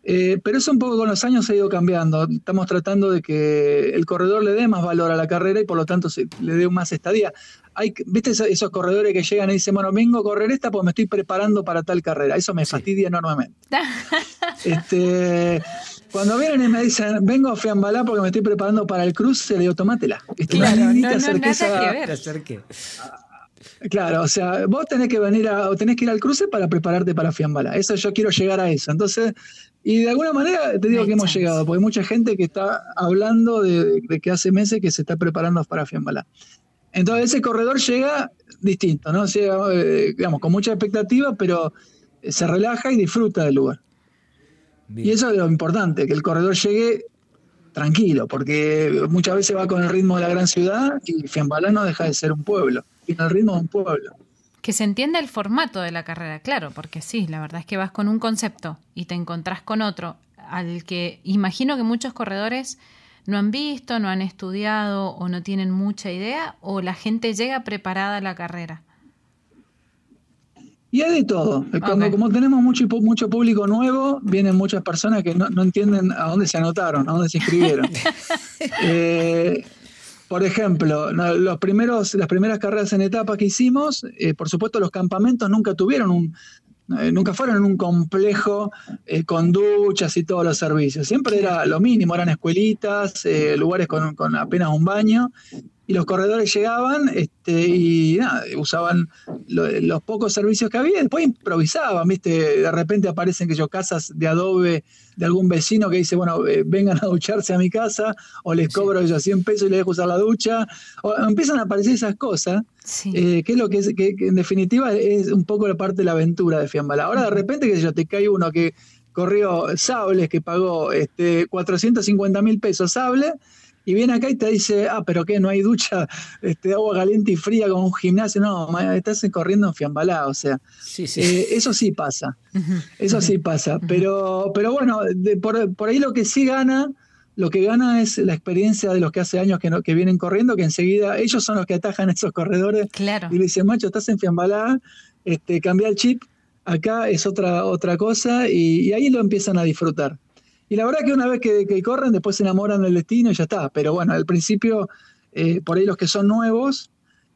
Eh, pero eso un poco con los años se ha ido cambiando. Estamos tratando de que el corredor le dé más valor a la carrera y por lo tanto se- le dé más estadía. Hay, ¿Viste esos, esos corredores que llegan y dicen, bueno, vengo a correr esta porque me estoy preparando para tal carrera? Eso me fastidia enormemente. Este, cuando vienen y me dicen, vengo a Fiambalá porque me estoy preparando para el cruce, le digo, tomátela. ¿Viste? Claro, no, te no, acerques nada a- que ver. Te acerqué. Claro, o sea, vos tenés que venir a, o tenés que ir al cruce para prepararte para Fiambala. Eso yo quiero llegar a eso. Entonces, y de alguna manera te digo que hemos llegado, porque hay mucha gente que está hablando de, de que hace meses que se está preparando para Fiambala. Entonces ese corredor llega distinto, ¿no? Llega, eh, digamos, con mucha expectativa, pero se relaja y disfruta del lugar. Bien. Y eso es lo importante, que el corredor llegue tranquilo, porque muchas veces va con el ritmo de la gran ciudad y Fiambalá no deja de ser un pueblo, tiene el ritmo de un pueblo. Que se entienda el formato de la carrera, claro, porque sí, la verdad es que vas con un concepto y te encontrás con otro al que imagino que muchos corredores no han visto, no han estudiado o no tienen mucha idea o la gente llega preparada a la carrera. Y hay de todo. Cuando. Como tenemos mucho, mucho público nuevo, vienen muchas personas que no, no entienden a dónde se anotaron, a dónde se inscribieron. Eh, por ejemplo, los primeros, las primeras carreras en etapa que hicimos, eh, por supuesto los campamentos nunca tuvieron un, eh, nunca fueron un complejo eh, con duchas y todos los servicios. Siempre era lo mínimo, eran escuelitas, lugares con, con apenas un baño. Y los corredores llegaban este, y nada, usaban lo- los pocos servicios que había, y después improvisaban, ¿viste? De repente aparecen que yo casas de adobe de algún vecino que dice, bueno, eh, vengan a ducharse a mi casa, o les cobro yo 100 pesos y les dejo usar la ducha, o empiezan a aparecer esas cosas, Sí. eh, que es lo que, es, que, que en definitiva es un poco la parte de la aventura de Fiambala. Ahora de repente que yo te cae uno que corrió sables, que pagó este, 450 mil pesos sable, y viene acá y te dice, ah, pero qué, no hay ducha este, agua caliente y fría como un gimnasio, no, estás corriendo en Fiambalá, o sea, Sí, sí. eh, eso sí pasa. Eso sí pasa, pero, pero bueno, de- por, por ahí lo que sí gana, lo que gana es la experiencia de los que hace años que, no- que vienen corriendo, que enseguida ellos son los que atajan a esos corredores Claro. y le dicen, macho, estás en Fiambalá, este, cambia el chip, acá es otra, otra cosa, y, y ahí lo empiezan a disfrutar. Y la verdad que una vez que, que corren, después se enamoran del destino y ya está. Pero bueno, al principio, eh, por ahí los que son nuevos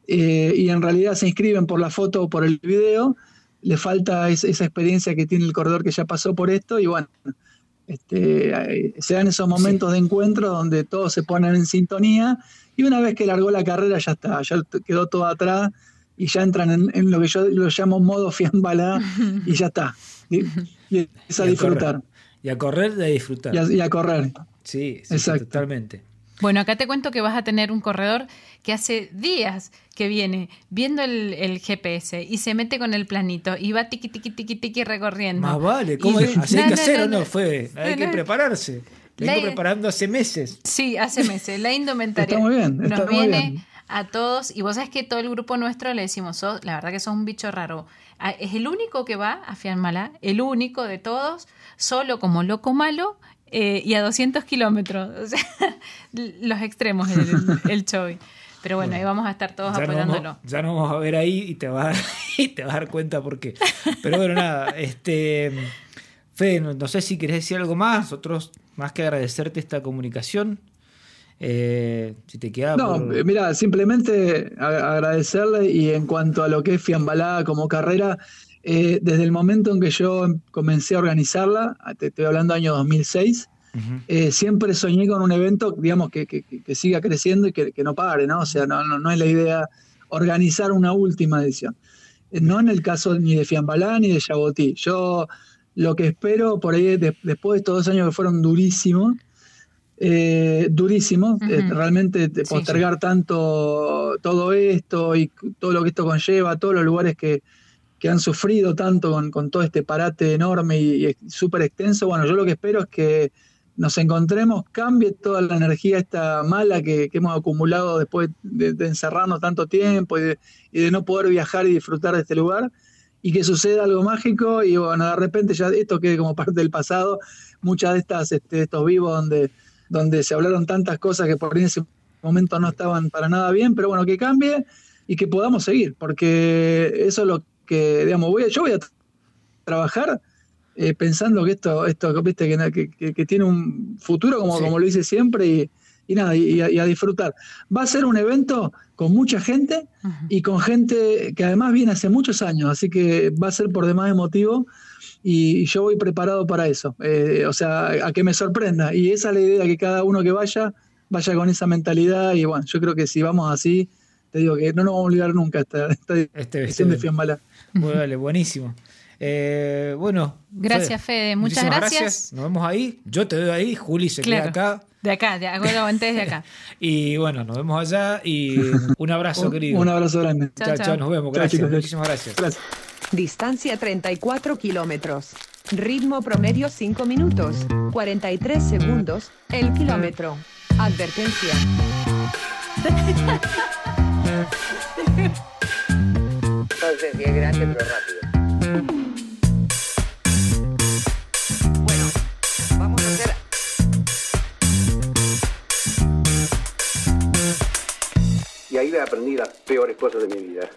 eh, y en realidad se inscriben por la foto o por el video, le falta es- esa experiencia que tiene el corredor que ya pasó por esto y bueno, este, eh, se dan esos momentos de encuentro donde todos se ponen en sintonía y una vez que largó la carrera ya está, ya quedó todo atrás y ya entran en, en lo que yo lo llamo modo fiambala y ya está. Y, y es a Y disfrutar correr. Y a correr de disfrutar. y a, y a correr. Sí, sí, Exacto. totalmente. Bueno, acá te cuento que vas a tener un corredor que hace días que viene viendo el, el GPS y se mete con el planito y va tiqui tiqui tiqui tiqui recorriendo. Más vale, ¿cómo Y- es? Así hay No, que no, hacer no, o no, no. fue. Hay No, que no. prepararse. La- vengo preparando hace meses. Sí, hace meses. La indumentaria Está muy bien, está nos muy viene bien. A todos y vos sabés que todo el grupo nuestro le decimos, "Sos- la verdad que sos un bicho raro. Es el único que va a Fianmalá, el único de todos, solo como loco malo eh, y a 200 kilómetros. O sea, los extremos el, el. Pero bueno, ahí vamos a estar todos Ya apoyándolo. vamos, ya nos vamos a ver ahí y te vas a, y te vas a dar cuenta por qué. Pero bueno, nada, este Fede, no, no sé si querés decir algo más, nosotros más que agradecerte esta comunicación. Eh, si te queda No, por- eh, mira, simplemente agradecerle y en cuanto a lo que es Fiambalá como carrera, eh, desde el momento en que yo em- comencé a organizarla, te estoy hablando año 2006, Ujú. eh, siempre soñé con un evento, digamos, que, que- siga creciendo y que, que no pare, ¿no? O sea, no, no, no es la idea organizar una última edición. No en el caso ni de Fiambalá ni de Yabotí. Yo lo que espero por ahí, de- después de estos dos años que fueron durísimos, eh, durísimos, eh, realmente Sí. postergar tanto todo esto y todo lo que esto conlleva, todos los lugares que, que han sufrido tanto con, con todo este parate enorme y, y súper extenso. Bueno, yo lo que espero es que nos encontremos, cambie toda la energía esta mala que, que hemos acumulado después de, de encerrarnos tanto tiempo y de, y de no poder viajar y disfrutar de este lugar, y que suceda algo mágico y bueno, de repente ya esto quede como parte del pasado, muchas de estas, este, estos vivos donde, donde se hablaron tantas cosas que por ahí en ese momento no estaban para nada bien, pero bueno, que cambie y que podamos seguir, porque eso es lo que, digamos, voy a, yo voy a trabajar eh, pensando que esto, esto viste, que, que- tiene un futuro como, Sí. como lo hice siempre y, y nada, y, a, y a disfrutar. Va a ser un evento con mucha gente y con gente que además viene hace muchos años, así que va a ser por demás emotivo y, yo voy preparado para eso, eh, o sea, a que me sorprenda y esa es la idea, que cada uno que vaya, vaya con esa mentalidad y bueno, yo creo que si vamos así, te digo que no nos vamos a olvidar nunca esta, esta Este edición de. Fiambala. Bueno, dale, buenísimo. Eh, bueno. Gracias, Fede. Muchas gracias. Nos vemos ahí. Yo te veo ahí. Juli se Claro. queda acá. De acá, de aguanté desde acá. Y bueno, nos vemos allá. Y un abrazo, Un, querido. un abrazo grande. Chao, chao, nos vemos. Chao, Gracias. chicos. Muchísimas gracias. Gracias. Distancia 34 kilómetros. Ritmo promedio 5 minutos. 43 segundos. El kilómetro. Advertencia. No sé si es grande, pero rápido. Bueno, vamos a hacer Y ahí aprendí las peores cosas de mi vida.